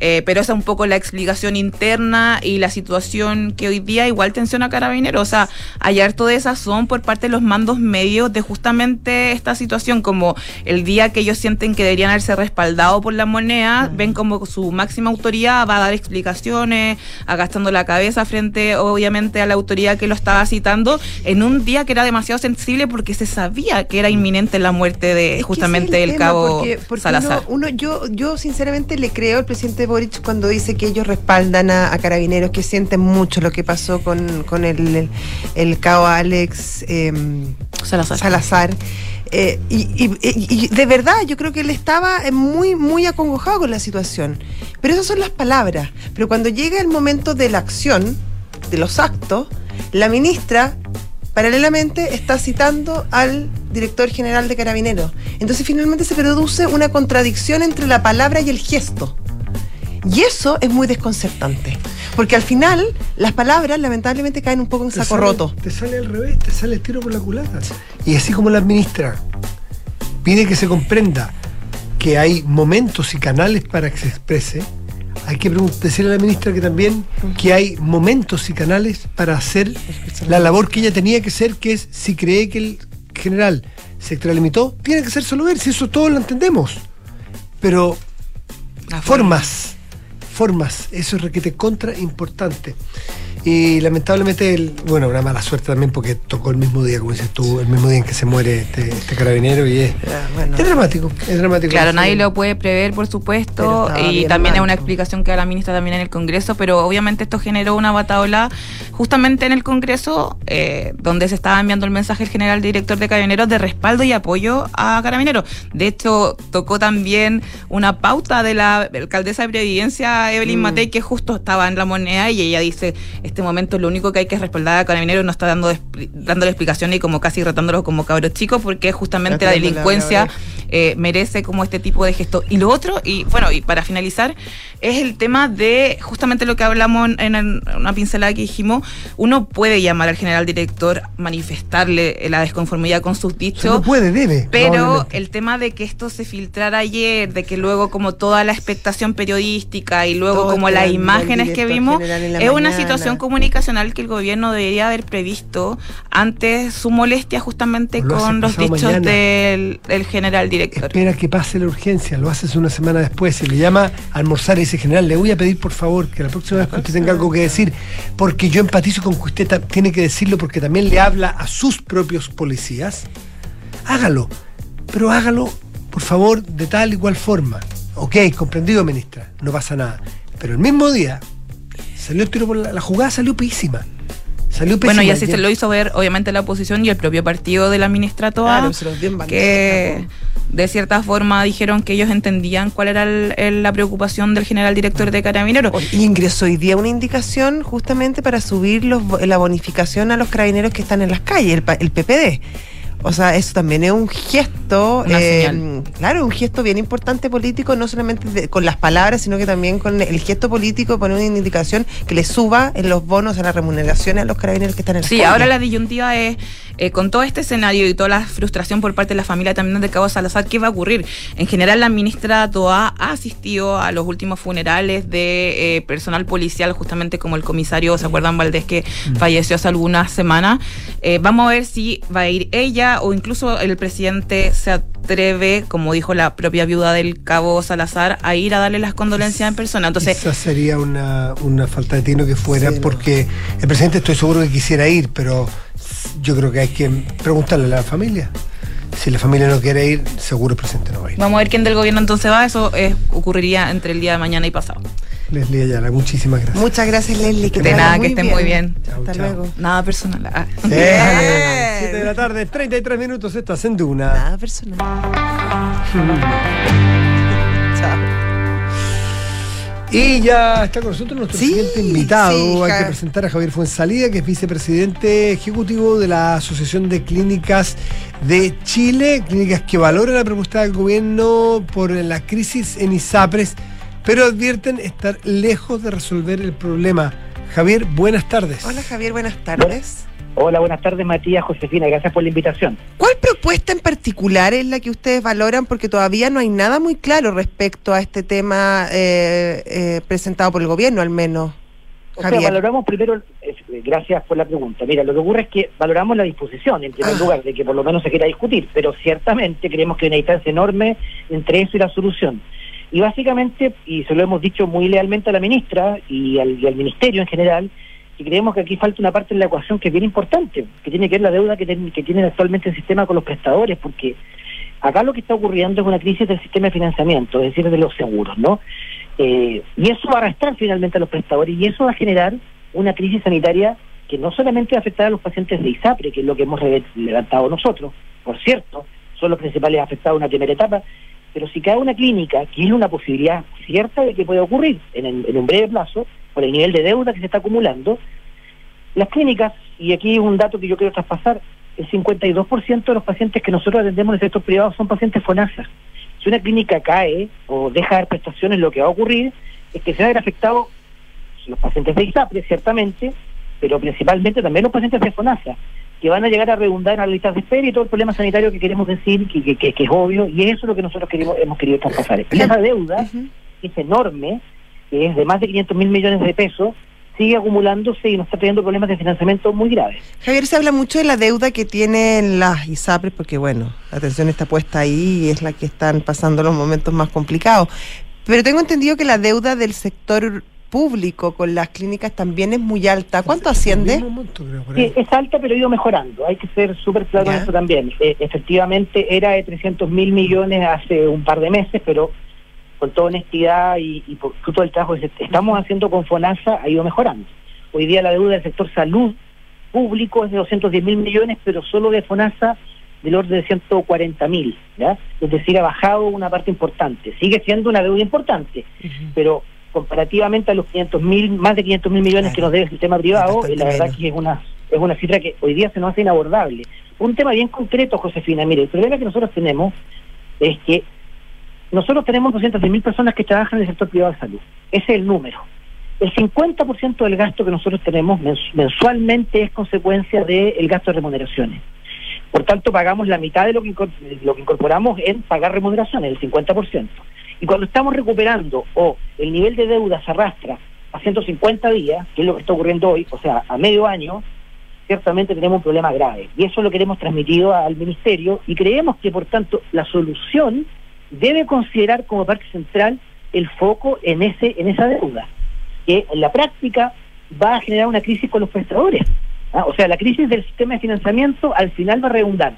Eh, pero esa es un poco la explicación interna y la situación que hoy día igual tensiona a Carabineros. O sea, hay harto de esa son por parte de los mandos medios de justamente esta situación, como el día que ellos sienten que deberían haberse respaldado por la moneda, ven como su máxima autoridad va a dar explicaciones, agastando la cabeza frente, obviamente, a la autoridad que lo estaba citando, en un día que era demasiado sensible porque se sabía que era inminente la muerte de Es justamente el, cabo porque- porque Salazar. Uno, uno- yo, yo sinceramente le creo al presidente Boric cuando dice que ellos respaldan a, a carabineros, que sienten mucho lo que pasó con, con el, el, el cabo Alex em, Salazar. Salazar. Eh, y, y- de verdad, yo creo que él estaba muy, muy acongojado con la situación. Pero esas son las palabras. Pero cuando llega el momento de la acción, de los actos, la ministra paralelamente está citando al director general de Carabineros. Entonces finalmente se produce una contradicción entre la palabra y el gesto. Y eso es muy desconcertante. Porque al final las palabras lamentablemente caen un poco en Te saco sale- roto. Te sale al revés, te sale el tiro por la culata. Y así como la administra pide que se comprenda que hay momentos y canales para que se exprese, hay que decirle a la ministra que también que hay momentos y canales para hacer la labor que ella tenía que hacer, que es si cree que el general se extralimitó, tiene que ser solo ver, si eso todos lo entendemos. Pero formas, formas, eso es requete contra importante. Y lamentablemente, el- bueno, una mala suerte también porque tocó el mismo día, como dices tú, el mismo día en que se muere este, este carabinero y es, bueno. es dramático, es dramático. Claro, nadie lo puede prever, por supuesto, y también es una explicación que da la ministra también en el Congreso, pero obviamente esto generó una bataola justamente en el Congreso, eh, donde se estaba enviando el mensaje el general director de Carabineros de respaldo y apoyo a Carabineros. De hecho, tocó también una pauta de la alcaldesa de Previdencia, Evelyn Mm. Matei, que justo estaba en la moneda y ella dice, este momento lo único que hay que es respaldar a Carabineros, no está dando dándole explicaciones y como casi retándolos como cabros chicos, porque justamente la delincuencia eh, merece como este tipo de gesto. Y lo otro, y bueno, y para finalizar, es el tema de justamente lo que hablamos en, en una pincelada que dijimos, uno puede llamar al general director, manifestarle la desconformidad con sus dichos. no puede, debe. Pero el tema de que esto se filtrara ayer, de que luego como toda la expectación periodística y luego Todo como esto las imágenes que vimos, es una situación comunicacional que el gobierno debería haber previsto ante su molestia justamente Lo con los dichos del, del general director. Espera que pase la urgencia, lo haces una semana después, se le llama a almorzar y dice, general, le voy a pedir por favor que la próxima vez que usted tenga algo que decir, porque yo empatizo con que usted tiene que decirlo porque también le habla a sus propios policías, hágalo, pero hágalo, por favor, de tal igual forma. Ok, comprendido, ministra, no pasa nada. Pero el mismo día salió el tiro por la, la jugada, salió pésima. Salió pésima. Bueno, y así se lo hizo ver, obviamente, la oposición y el propio partido de la ministra Toa, Claro, se los dio en bandeja, que de cierta forma dijeron que ellos entendían cuál era el- el- la preocupación del general director de Carabineros. Y ingresó hoy día una indicación justamente para subir los, la bonificación a los carabineros que están en las calles, el, el PPD. O sea, eso también es un gesto, eh, claro, un gesto bien importante político, no solamente de- con las palabras, sino que también con el gesto político poner una indicación que le suba en los bonos, a las remuneraciones a los carabineros que están en las Sí, ahora la disyuntiva es, eh, con todo este escenario y toda la frustración por parte de la familia también de Cabo Salazar, ¿qué va a ocurrir? En general, la ministra Toa ha asistido a los últimos funerales de eh, personal policial, justamente como el comisario, ¿se acuerdan, Valdés, que falleció hace algunas semanas? Eh, vamos a ver si va a ir ella o incluso el presidente se atreve, como dijo la propia viuda del Cabo Salazar, a ir a darle las condolencias en persona. Entonces, Esa sería una, una falta de tino que fuera, Sí, no. porque el presidente estoy seguro que quisiera ir, pero yo creo que hay que preguntarle a la familia. Si la familia no quiere ir, seguro el presidente no va a ir. vamos a ver quién del gobierno entonces va. Eso eh, ocurriría entre el día de mañana y pasado. Leslie Ayala, muchísimas gracias. Muchas gracias, Leslie. Que De nada, que estén muy bien. Chao, Hasta chao. luego. Nada personal. Ah. Déjale. 7 de la tarde, 33 minutos, estás en Duna. Nada personal. Y ya está con nosotros nuestro Sí, siguiente invitado. sí, Hay que presentar a Javier Fuensalida, que es vicepresidente ejecutivo de la Asociación de Clínicas de Chile, clínicas que valoran la propuesta del gobierno por la crisis en ISAPRES, pero advierten estar lejos de resolver el problema. Javier, buenas tardes. Hola Javier, buenas tardes. Hola, buenas tardes, Matías, Josefina, gracias por la invitación. ¿Cuál propuesta en particular es la que ustedes valoran? Porque todavía no hay nada muy claro respecto a este tema eh, eh, presentado por el gobierno, al menos. O sea, valoramos primero, eh, gracias por la pregunta. Mira, lo que ocurre es que valoramos la disposición, en primer Ah. lugar, de que por lo menos se quiera discutir, pero ciertamente creemos que hay una distancia enorme entre eso y la solución. Y básicamente, y se lo hemos dicho muy lealmente a la ministra y al, y al ministerio en general, que creemos que aquí falta una parte de la ecuación que es bien importante, que tiene que ver la deuda que, ten- que tiene actualmente el sistema con los prestadores, porque acá lo que está ocurriendo es una crisis del sistema de financiamiento, es decir, de los seguros, ¿no? Eh, y eso va a arrastrar finalmente a los prestadores y eso va a generar una crisis sanitaria que no solamente va a afectar a los pacientes de ISAPRE, que es lo que hemos levantado nosotros, por cierto, son los principales afectados en una primera etapa, pero si cae una clínica, que es una posibilidad cierta de que puede ocurrir en un breve plazo, por el nivel de deuda que se está acumulando, las clínicas, y aquí es un dato que yo quiero traspasar, el 52% de los pacientes que nosotros atendemos en el sector privado son pacientes FONASA. Si una clínica cae o deja de dar prestaciones, lo que va a ocurrir es que se van a ver afectados los pacientes de ISAPRE, ciertamente, pero principalmente también los pacientes de FONASA. que van a llegar a redundar en las listas de espera y todo el problema sanitario que queremos decir, que, que, que- que es obvio, y eso es lo que nosotros queremos, hemos querido traspasar. Esa deuda, es enorme, que es de más de 500 mil millones de pesos, sigue acumulándose y nos está trayendo problemas de financiamiento muy graves. Javier, se habla mucho de la deuda que tienen las ISAPRES, porque bueno, la atención está puesta ahí y es la que están pasando los momentos más complicados. Pero tengo entendido que la deuda del sector público con las clínicas también es muy alta. ¿Cuánto asciende? Creo. Sí, es alta, pero ha ido mejorando. Hay que ser súper claro en eso también. Eh, efectivamente, era de 300 mil millones hace un par de meses, pero con toda honestidad y, y por fruto del trabajo que estamos haciendo con FONASA, ha ido mejorando. Hoy día la deuda del sector salud público es de 210 mil millones, pero solo de FONASA del orden de 140 mil. Es decir, ha bajado una parte importante. Sigue siendo una deuda importante, pero comparativamente a los 500 mil, más de 500 mil millones Claro. que nos debe el sistema privado, eh, la verdad menos. que es una es una cifra que hoy día se nos hace inabordable. Un tema bien concreto, Josefina. Mire, el problema que nosotros tenemos es que nosotros tenemos 200 mil personas que trabajan en el sector privado de salud. Ese es el número. El 50% del gasto que nosotros tenemos mens- mensualmente es consecuencia del gasto de remuneraciones. Por tanto, pagamos la mitad de lo que, de lo que incorporamos en pagar remuneraciones, el 50%. Y cuando estamos recuperando o el nivel de deuda se arrastra a 150 días, que es lo que está ocurriendo hoy, o sea, a medio año, ciertamente tenemos un problema grave. Y eso lo que hemos transmitido al Ministerio y creemos que, por tanto, la solución debe considerar como parte central el foco en ese en esa deuda, que en la práctica va a generar una crisis con los prestadores. ¿ah? O sea, la crisis del sistema de financiamiento al final va a redundar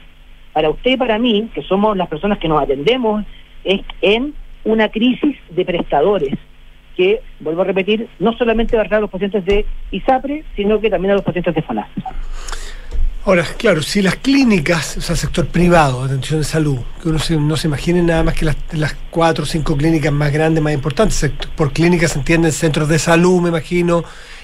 para usted y para mí, que somos las personas que nos atendemos, es en una crisis de prestadores que, vuelvo a repetir, no solamente va a a los pacientes de ISAPRE, sino que también a los pacientes de FONASA. Ahora, claro, si las clínicas, o sea, sector privado, atención de salud, que uno se- no se imagine nada más que las, las cuatro o cinco clínicas más grandes, más importantes. Por clínicas se entienden centros de salud, me imagino,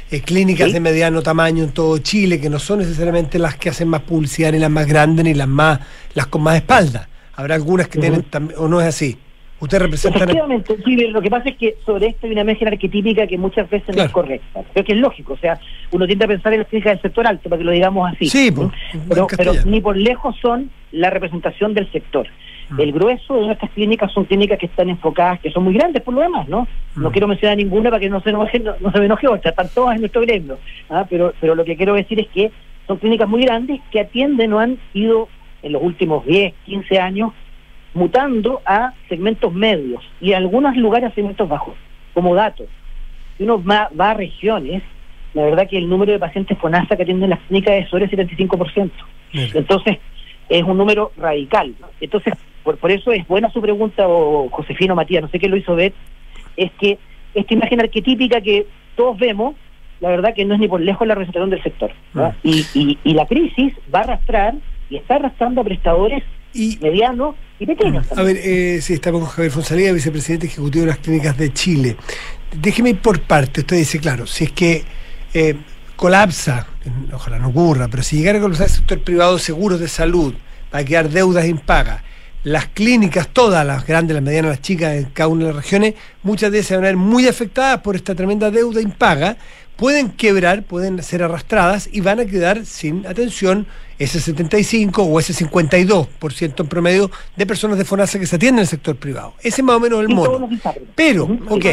eh, clínicas Sí. de mediano tamaño en todo Chile, que no son necesariamente las que hacen más publicidad, ni las más grandes, ni las más las con más espalda. Habrá algunas que Ujú. tienen, tam- o no es así. Usted representa... Efectivamente, sí, lo que pasa es que sobre esto hay una imagen arquetípica que muchas veces no es correcta. Creo que es lógico, o sea, uno tiende a pensar en las clínicas del sector alto, para que lo digamos así. Sí, ¿no? pues, pero, pero ni por lejos son la representación del sector. Mm. El grueso de nuestras clínicas son clínicas que están enfocadas, que son muy grandes por lo demás, ¿no? No Mm. quiero mencionar ninguna para que no se enoje, no, no se me enoje otra, están todas en nuestro gremio. ¿ah? Pero, pero lo que quiero decir es que son clínicas muy grandes que atienden o han ido en los últimos 10, 15 años mutando a segmentos medios y en algunos lugares a segmentos bajos, como datos. Si uno va, va a regiones, la verdad que el número de pacientes FONASA que atienden las clínicas es sobre el 75%. Mira. Entonces, es un número radical. Entonces, por, por eso es buena su pregunta, o Josefino Matías, no sé qué lo hizo ver, es que esta imagen arquetípica que todos vemos, la verdad que no es ni por lejos la representación del sector. ¿no? Mm. Y, y, y la crisis va a arrastrar y está arrastrando a prestadores Y, medianos y pequeños. A ver, eh, sí, estamos con Javier Fonsalía, vicepresidente ejecutivo de las clínicas de Chile. Déjeme ir por parte. Usted dice, claro, si es que eh, colapsa, ojalá no ocurra, pero si llegara a colapsar el sector privado de seguros de salud, va a quedar deudas impagas. Las clínicas, todas las grandes, las medianas, las chicas, en cada una de las regiones, muchas de ellas se van a ver muy afectadas por esta tremenda deuda impaga, pueden quebrar, pueden ser arrastradas y van a quedar sin atención ese 75 o ese 52% en promedio de personas de FONASA que se atienden en el sector privado. Ese es más o menos el ISAPRE. Pero, ok,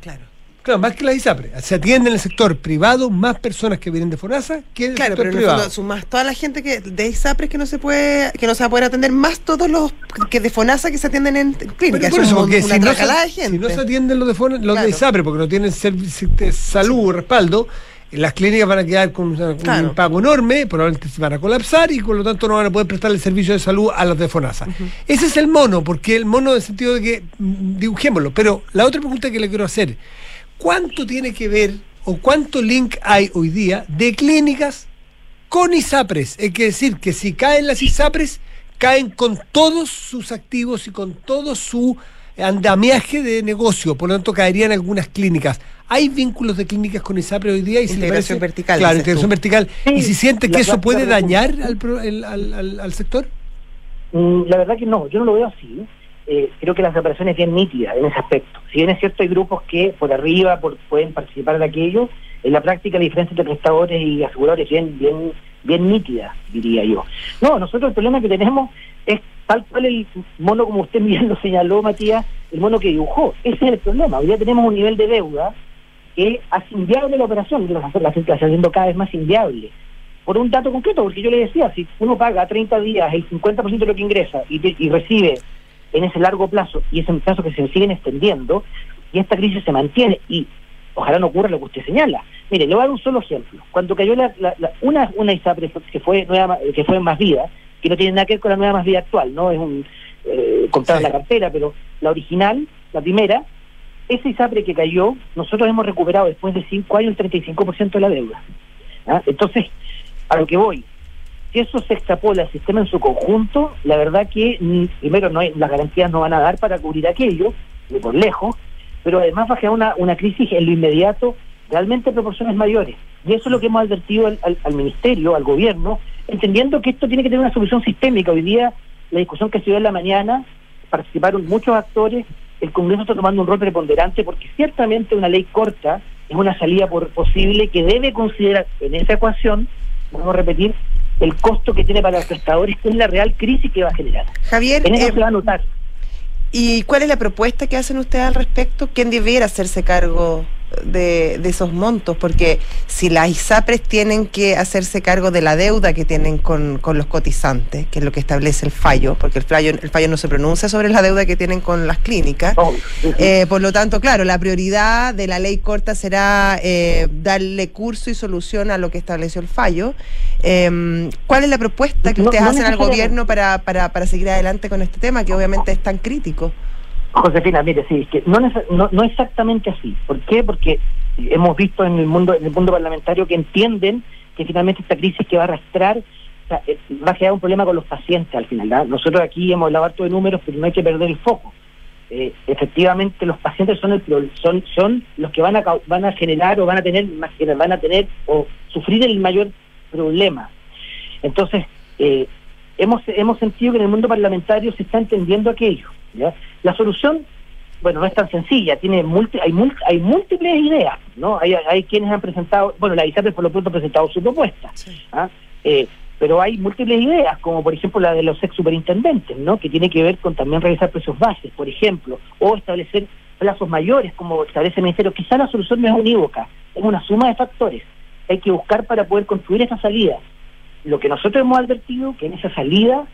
claro. Claro, más que la ISAPRE, se atiende en el sector privado más personas que vienen de FONASA que en el Claro, sector pero privado. fondo sumas toda la gente que de ISAPRES que no se puede, que no se va a poder atender, más todos los que de FONASA que se atienden en Pero clínicas. por Es eso, porque una si no, tracalada de se, gente. si no se atienden los de, Fona- los Claro. de ISAPRE porque no tienen servicio de salud o respaldo, las clínicas van a quedar con Claro. un pago enorme, probablemente se van a colapsar y por lo tanto no van a poder prestar el servicio de salud a los de FONASA. Ese es el mono, porque el mono en el sentido de que mm, dibujémoslo. Pero la otra pregunta que le quiero hacer, ¿cuánto tiene que ver o cuánto link hay hoy día de clínicas con ISAPRES? Es que decir que si caen las ISAPRES, caen con todos sus activos y con todo su andamiaje de negocio, por lo tanto caerían algunas clínicas. ¿Hay vínculos de clínicas con ISAPRE hoy día? Y si Integración parece- vertical, Claro, integración tú. vertical. Sí, ¿Y si siente que eso puede de- dañar al, al- al- al sector? Mm, La verdad que no, yo no lo veo así. Eh, creo que la separación es bien nítida en ese aspecto. Si bien es cierto, hay grupos que por arriba por- pueden participar de aquello, en la práctica la diferencia entre prestadores y aseguradores es bien, bien, bien nítida, diría yo. No, nosotros el problema que tenemos es tal cual el mono, como usted bien lo señaló, Matías, el mono que dibujó. Ese es el problema. Hoy día tenemos un nivel de deuda que hace inviable la operación, que la está haciendo cada vez más inviable. Por un dato concreto, porque yo le decía, si uno paga a 30 días el 50% de lo que ingresa y, y recibe en ese largo plazo, y ese plazo que se siguen extendiendo, y esta crisis se mantiene, y ojalá no ocurra lo que usted señala. Mire, le voy a dar un solo ejemplo. Cuando cayó la, una, una ISAPRE que fue, nueva, que fue Más Vida, que no tiene nada que ver con la nueva Más Vida actual, ¿no? Es un eh, en la cartera, pero la original, la primera, esa ISAPRE que cayó, nosotros hemos recuperado después de cinco años el 35% de la deuda. ¿ah? Entonces, a lo que voy, si eso se extrapola al sistema en su conjunto, la verdad que mm, primero no hay, las garantías no van a dar para cubrir aquello, ni por lejos, pero además va a generar una, una crisis en lo inmediato realmente proporciones mayores. Y eso es lo que hemos advertido al, al, ministerio, al gobierno, entendiendo que esto tiene que tener una solución sistémica. Hoy día, la discusión que se dio en la mañana, participaron muchos actores, el Congreso está tomando un rol preponderante porque ciertamente una ley corta es una salida por posible que debe considerar en esa ecuación, vamos a repetir, el costo que tiene para los prestadores, es la real crisis que va a generar. Javier, en eso eh, se va a notar. ¿Y cuál es la propuesta que hacen ustedes al respecto? ¿Quién debiera hacerse cargo de, esos montos, porque si las ISAPRES tienen que hacerse cargo de la deuda que tienen con, los cotizantes, que es lo que establece el fallo, porque el fallo, el fallo no se pronuncia sobre la deuda que tienen con las clínicas, oh, eh, por lo tanto, claro, la prioridad de la ley corta será eh, darle curso y solución a lo que estableció el fallo. Em, ¿Cuál es la propuesta que ustedes hacen al gobierno para, para, para seguir adelante con este tema, que obviamente es tan crítico? Josefina, mire, sí, es que no, no, no exactamente así. ¿Por qué? Porque hemos visto en el mundo en el mundo parlamentario que entienden que finalmente esta crisis que va a arrastrar eh, va a generar un problema con los pacientes al final. Nosotros aquí hemos hablado harto de números, pero no hay que perder el foco. Eh, efectivamente, los pacientes son el son son los que van a van a generar o van a tener van a tener o sufrir el mayor problema. Entonces, eh, hemos hemos sentido que en el mundo parlamentario se está entendiendo aquello. La solución, bueno, no es tan sencilla, tiene hay, hay múltiples ideas, ¿no? Hay, hay quienes han presentado, bueno, la ISAPRE por lo pronto ha presentado su propuesta, ¿ah? eh, pero hay múltiples ideas, como por ejemplo la de los ex superintendentes, ¿no? Que tiene que ver con también revisar precios bases, por ejemplo, o establecer plazos mayores, como establece el Ministerio. Quizá la solución no es unívoca, es una suma de factores hay que buscar para poder construir esa salida. Lo que nosotros hemos advertido, que en esa salida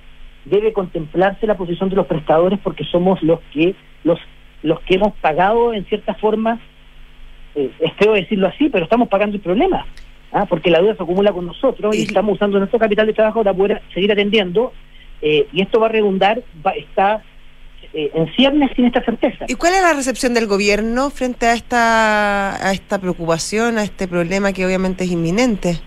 debe contemplarse la posición de los prestadores porque somos los que los los que hemos pagado en cierta forma eh, es feo decirlo así pero estamos pagando el problema ¿ah? porque la deuda se acumula con nosotros y, estamos usando nuestro capital de trabajo para poder seguir atendiendo eh, y esto va a redundar va, está eh, en ciernes sin esta certeza. ¿Y cuál es la recepción del gobierno frente a esta, a esta preocupación, a este problema que obviamente es inminente?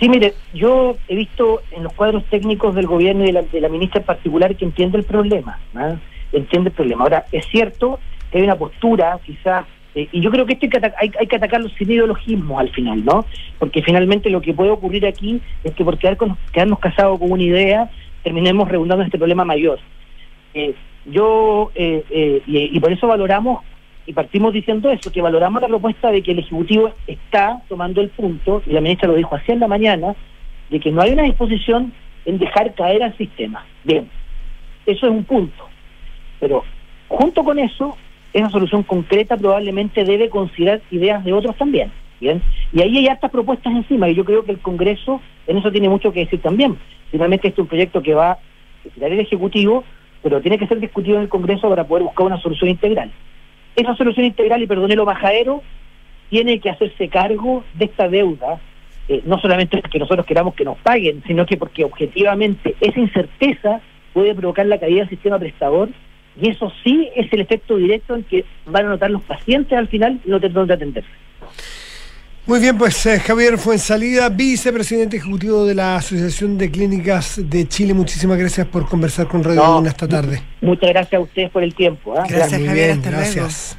Sí, mire, yo he visto en los cuadros técnicos del gobierno y de la, ministra en particular que entiende el problema, ¿ah? entiende el problema. Ahora, es cierto que hay una postura, quizás, eh, y yo creo que esto hay que, hay, que atacarlo sin ideologismo al final, ¿no? Porque finalmente lo que puede ocurrir aquí es que por quedarnos casados con una idea, terminemos redundando en este problema mayor. Eh, yo, eh, y por eso valoramos y partimos diciendo eso, que valoramos la propuesta de que el Ejecutivo está tomando el punto, y la ministra lo dijo así en la mañana, de que no hay una disposición en dejar caer al sistema. Bien, eso es un punto. Pero junto con eso, esa solución concreta probablemente debe considerar ideas de otros también. Bien, y ahí hay hartas propuestas encima, y yo creo que el Congreso en eso tiene mucho que decir también. Finalmente, este es un proyecto que va a tirar el Ejecutivo, pero tiene que ser discutido en el Congreso para poder buscar una solución integral esa solución integral, y perdone lo majadero, tiene que hacerse cargo de esta deuda, eh, no solamente porque nosotros queramos que nos paguen, sino que porque objetivamente esa incerteza puede provocar la caída del sistema prestador, y eso sí es el efecto directo en que van a notar los pacientes al final no tendrán de atenderse. Muy bien, pues eh, Javier Fuensalida, vicepresidente ejecutivo de la Asociación de Clínicas de Chile. Muchísimas gracias por conversar con Radio esta tarde. Muchas gracias a ustedes por el tiempo. ¿ah? Gracias, Javier. hasta gracias.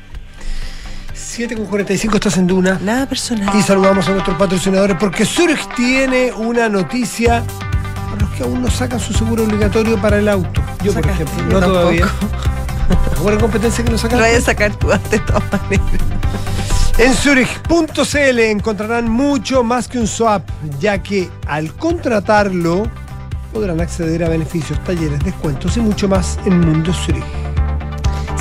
7 con 45 estás en Duna. Nada personal. Y saludamos a nuestros patrocinadores porque Zurich tiene una noticia para los que aún no sacan su seguro obligatorio para el auto. Yo, por ejemplo, no todavía. ¿Alguna competencia que no sacan? Lo vayas a sacar tú de todas maneras. En Zurich.cl encontrarán mucho más que un swap, ya que al contratarlo podrán acceder a beneficios, talleres, descuentos y mucho más en Mundo Zurich.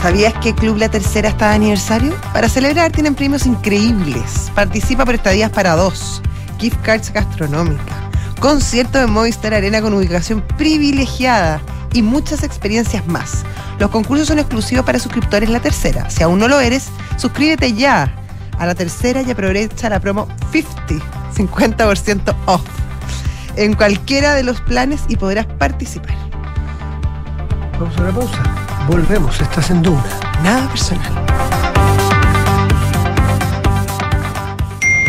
¿Sabías que Club La Tercera está de aniversario? Para celebrar tienen premios increíbles. Participa por estadías para dos, gift cards gastronómicas, concierto de Movistar Arena con ubicación privilegiada y muchas experiencias más. Los concursos son exclusivos para suscriptores La Tercera. Si aún no lo eres, suscríbete ya a La Tercera y aprovecha la promo 50, 50% off en cualquiera de los planes y podrás participar. Vamos a una pausa. Volvemos, estás en Duna. Nada personal.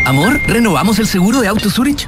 Amor, ¿renovamos el seguro de Auto Zurich?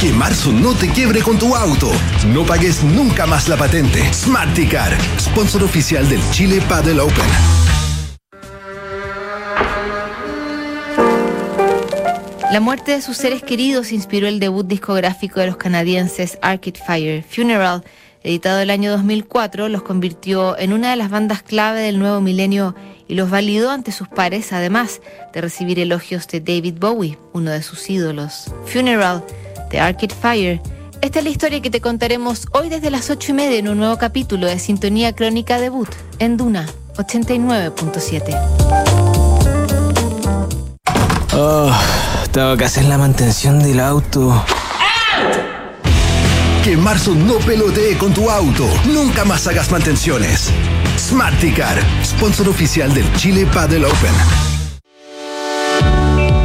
Que marzo no te quiebre con tu auto. No pagues nunca más la patente. Smarticar, sponsor oficial del Chile Paddle Open. La muerte de sus seres queridos inspiró el debut discográfico de los canadienses Arcade Fire. Funeral, editado el año 2004, los convirtió en una de las bandas clave del nuevo milenio y los validó ante sus pares, además de recibir elogios de David Bowie, uno de sus ídolos. Funeral de Arcade Fire. Esta es la historia que te contaremos hoy desde las 8 y media en un nuevo capítulo de Sintonía Crónica Debut en Duna 89.7. Oh, tengo que hacer la mantención del auto. Que marzo no pelotee con tu auto. Nunca más hagas mantenciones. Smarticar, sponsor oficial del Chile Paddle Open.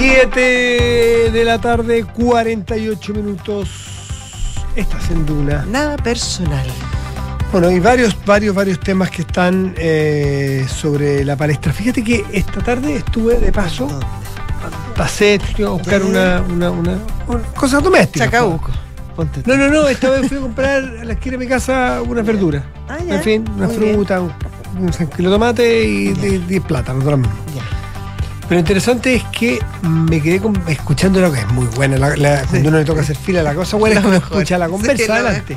7 de la tarde, 48 minutos. Estás en Duna. Nada personal. Bueno, y varios, varios, varios temas que están eh, sobre la palestra. Fíjate que esta tarde estuve de paso, pasé, fui a buscar una, una, una, una cosa doméstica. Chacabuco. No, no, no, esta vez fui a comprar a la esquina de mi casa una verdura. Ah, ya. En fin, una Muy fruta, un, un de tomate y 10 plátanos. Pero lo interesante es que me quedé escuchando lo que es muy buena. la- la- cuando uno le toca hacer fila, la cosa buena es que uno escucha la conversa adelante.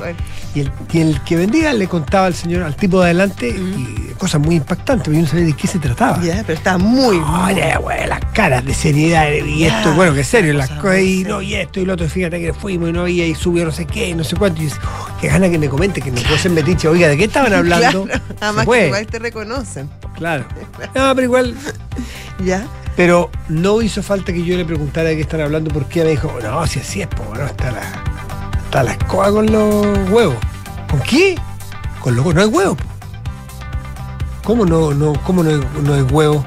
Y el, y el que vendía le contaba al señor, al tipo de adelante, y cosas muy impactantes, pero yo no sabía de qué se trataba. Pero estaba muy, Oye, güey, las caras de seriedad y esto, bueno, que serio, las cosas y no, y esto y lo otro, fíjate que fuimos y no había y subió no sé qué, y no sé cuánto, y dices, oh, qué gana que me comente, que no puedo ser metiche, oiga, ¿de qué estaban hablando? Claro, además que igual te reconocen. Claro. No, pero igual. ¿Ya? Pero no hizo falta que yo le preguntara de qué están hablando, porque me dijo, no, si así es, po, no, está la, está la escoba con los huevos. ¿Con qué? Con los huevos, no hay huevos. po. ¿Cómo no, no, cómo no hay, no hay huevo?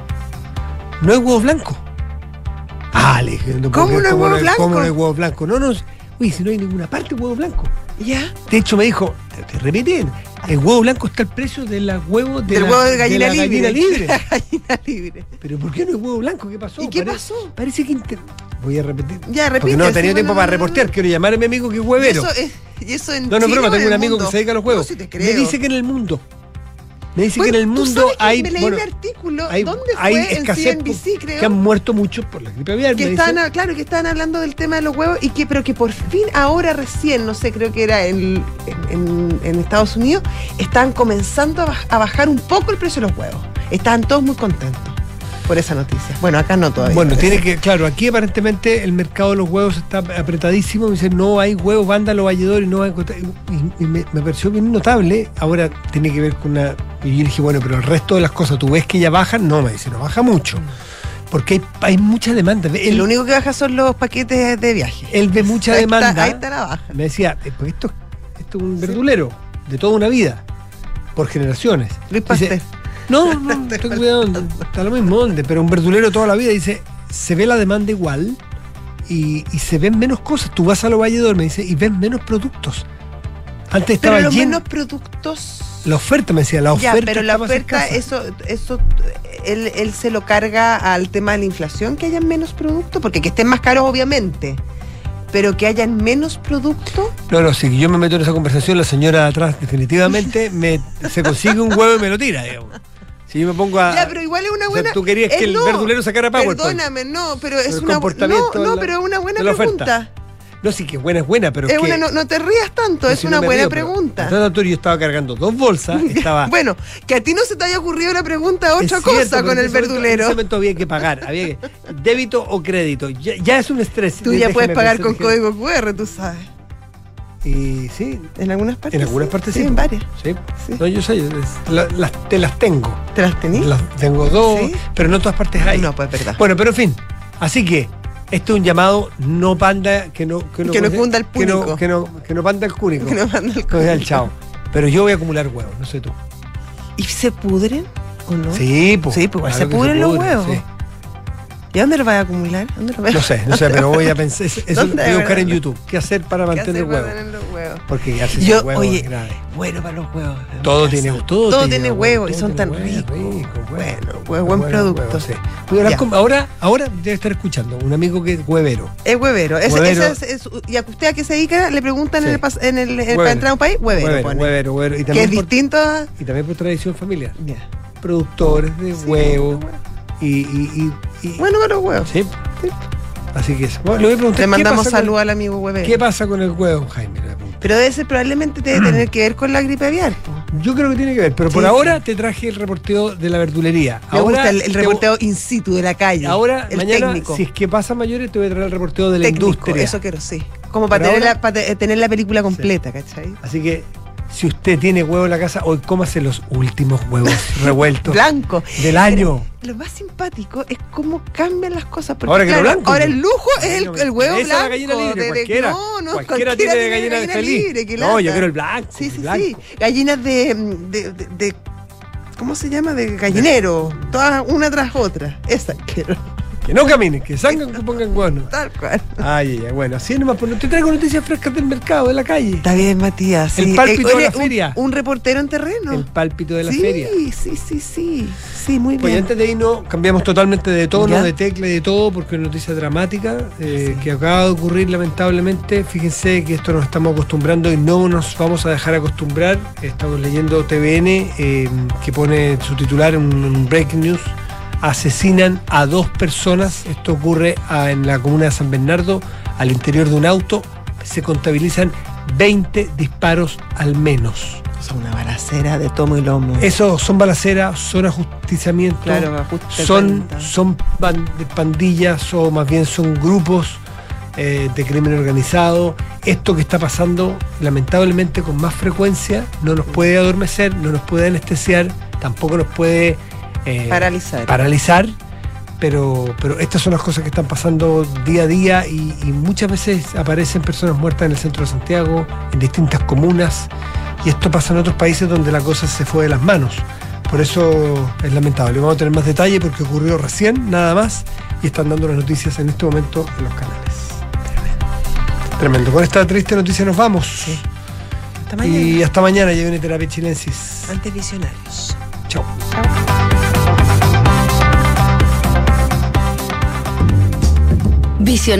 No hay huevo blanco. Ah, le dije, no puedo ¿Cómo no hay huevo blanco? ¿Cómo no hay huevo blanco? No, no, uy, si no hay ninguna parte huevo blanco. ¿Ya? De hecho, me dijo, te, te repiten, el huevo blanco está al precio de la huevo de Del la, huevo de gallina la libre. gallina libre. gallina libre. Pero ¿por qué no hay huevo blanco? ¿Qué pasó? ¿Y qué Pare- pasó? Parece que... Voy a repetir. Ya, repite. Porque no he tenido sí, tiempo para reportear. Quiero llamar a mi amigo que es huevero. Y eso, es- y eso en No, no, Chile broma, tengo un amigo mundo? que se dedica a los huevos. No, sí te Me dice que en el mundo. Me dice Bueno, que en el ¿tú mundo hay, me leí bueno, mi artículo. hay, ¿Dónde hay fue? En escasez CNBC, creo. que han muerto muchos por la gripe aviar. que estaban, a- claro, que estaban hablando del tema de los huevos y que, pero que por fin ahora recién, no sé, creo que era en, en- Estados Unidos, estaban comenzando a, baj- a bajar un poco el precio de los huevos. Estaban todos muy contentos por esa noticia. Bueno, acá no todavía. Bueno, parece. tiene que, claro, aquí aparentemente el mercado de los huevos está apretadísimo. Me dice, no hay huevos, vándalo, valledor y no encontrar. Y, y me, me pareció bien notable. Ahora tiene que ver con una. Y yo dije, bueno, pero el resto de las cosas, ¿tú ves que ya bajan? No, me dice, no baja mucho. Porque hay, hay mucha demanda. Él, lo único que baja son los paquetes de viaje. él ve mucha Ahí está- demanda. ahí está la baja. Me decía, eh, pues esto, esto es un verdulero de toda una vida, por generaciones. Luis Dice, Pasteur. No, no, estoy cuidado, está lo mismo, pero un verdulero toda la vida dice, se ve la demanda igual y, y se ven menos cosas. Tú vas a lo valledor, me dice, y ven menos productos. Antes estaba Pero los lleno. menos productos. La oferta, me decía, la oferta. Ya, pero la oferta, eso, eso él, él se lo carga al tema de la inflación, que hayan menos productos, porque que estén más caros, obviamente. Pero que hayan menos productos. No, no, si yo me meto en esa conversación, la señora de atrás definitivamente me, se consigue un huevo y me lo tira, digamos. Si yo me pongo a. Ya, pero igual es una o sea, buena. tú querías que Eh, el no, verdulero sacara PowerPoint. Perdóname, no, pero es El una No, no, la- pero es una buena pregunta. No, sí, que buena es buena, pero Es que, una, no, no te rías tanto, No, es si una no buena río, pregunta. altura yo estaba cargando dos bolsas, estaba. Bueno, que a ti no se te haya ocurrido la pregunta otra cierto, cosa con el momento- En verdulero. ese momento había que pagar, había que. Débito o crédito. Ya, ya es un estrés. Tú ya puedes pagar con código QR, tú sabes. Y sí, En algunas partes. en algunas partes sí. Sí, en varias. Sí. Sí. No, yo sé, la- las, te las tengo. ¿Te las tenías? Las tengo dos, ¿Sí? pero no en todas partes hay. No, pues es verdad. Bueno, pero en fin. Así que, este es un llamado no panda que no. Que no, Que no ¿cómo se- cunda el que no, que no, que no panda el cúnico. Que no manda el Que sea el chao. Pero yo voy a acumular huevos, no sé tú. ¿Y se pudren o no? Sí, pues. Sí, pues claro se pudren los huevos. ¿Y dónde los vas a acumular? ¿A ¿Dónde los vas a- No sé, no sé, pero voy a pensar. Eso lo ¿Dónde voy a buscar en? YouTube. ¿Qué hacer para ¿Qué mantener huevos? huevos? Porque quedarse Yo, huevos oye, es grave. bueno para los huevos. Todo tiene, todo, Todo tiene huevos y son tan ricos. rico, Bueno, huevo, buen- producto. sí. Ahora, ahora debe estar escuchando un amigo que es huevero. Es huevero. Es, Huevero. ese es- es- y a usted a qué se dedica, le preguntan en el, en el, en el- para entrar a un país, huevero. Huevero, pone. huevero, huevero. Y que es por- distinto a. Y también por tradición familiar. Productores de huevos. Y, y, y, y- Bueno, para los huevos. Sí. Así que eso. Bueno, le voy a preguntar. Le ¿qué mandamos con- salud al amigo huevero. ¿Qué pasa con el huevo, Jaime? Pero ese probablemente debe tener que ver con la gripe aviar. Yo creo que tiene que ver, pero por Sí, ahora te traje el reporteo de la verdulería. Me ahora gusta el, el te- reporteo in situ de la calle. Ahora, el mañana, técnico. si es que pasa mayores, te voy a traer el reporteo de la técnico, industria. Eso quiero, sí. Como para tener, ahora- la, para te- tener la película completa, ¿cachai? Así que, si usted tiene huevo en la casa, hoy cómase los últimos huevos revueltos Blanco. del año. Lo más simpático es cómo cambian las cosas. Porque, Ahora que lo claro, blanco, ahora pues. el lujo es el, el huevo la blanco. gallina libre, de- de- cualquiera. no, no, Cualquiera tiene de gallina feliz. libre, No, yo quiero el blanco, Sí, sí, blanco. sí. Gallinas de, de, de- de- ¿Cómo se llama? De gallinero. Todas una tras otra. Esa quiero. Que no caminen, que salgan, que pongan huevos. Tal cual. Ay, bueno, así nomás, pues te traigo noticias frescas del mercado, de la calle. Está bien, Matías. El sí. pálpito Eh, de la un- feria. Un, reportero en terreno. El pálpito de la sí, feria. Sí, sí, sí. Sí, muy Pues bien. antes de irnos, cambiamos totalmente de tono, ¿Ya? de tecla y de todo, porque es una noticia dramática eh, que acaba de ocurrir lamentablemente. Fíjense que esto nos estamos acostumbrando y no nos vamos a dejar acostumbrar. Estamos leyendo TVN, eh, que pone su titular en un breaking news. Asesinan a dos personas. Esto ocurre ah, en la comuna de San Bernardo, al interior de un auto. Se contabilizan 20 disparos al menos. Son una balacera de tomo y lomo. Eso son balaceras, son ajusticiamientos, Claro, son, cuenta. son pandillas o más bien son grupos eh, de crimen organizado. Esto que está pasando lamentablemente con más frecuencia no nos puede adormecer, no nos puede anestesiar, tampoco nos puede eh, Paralizar. paralizar, pero, pero estas son las cosas que están pasando día a día y, y muchas veces aparecen personas muertas en el centro de Santiago, en distintas comunas, y esto pasa en otros países donde la cosa se fue de las manos. Por eso es lamentable. Vamos a tener más detalle porque ocurrió recién, nada más, y están dando las noticias en este momento en los canales. Tremendo. Con esta triste noticia nos vamos. Hasta mañana. Y hasta mañana. Viene Terapia Chilensis. Antes visionarios. Chao. Visionario.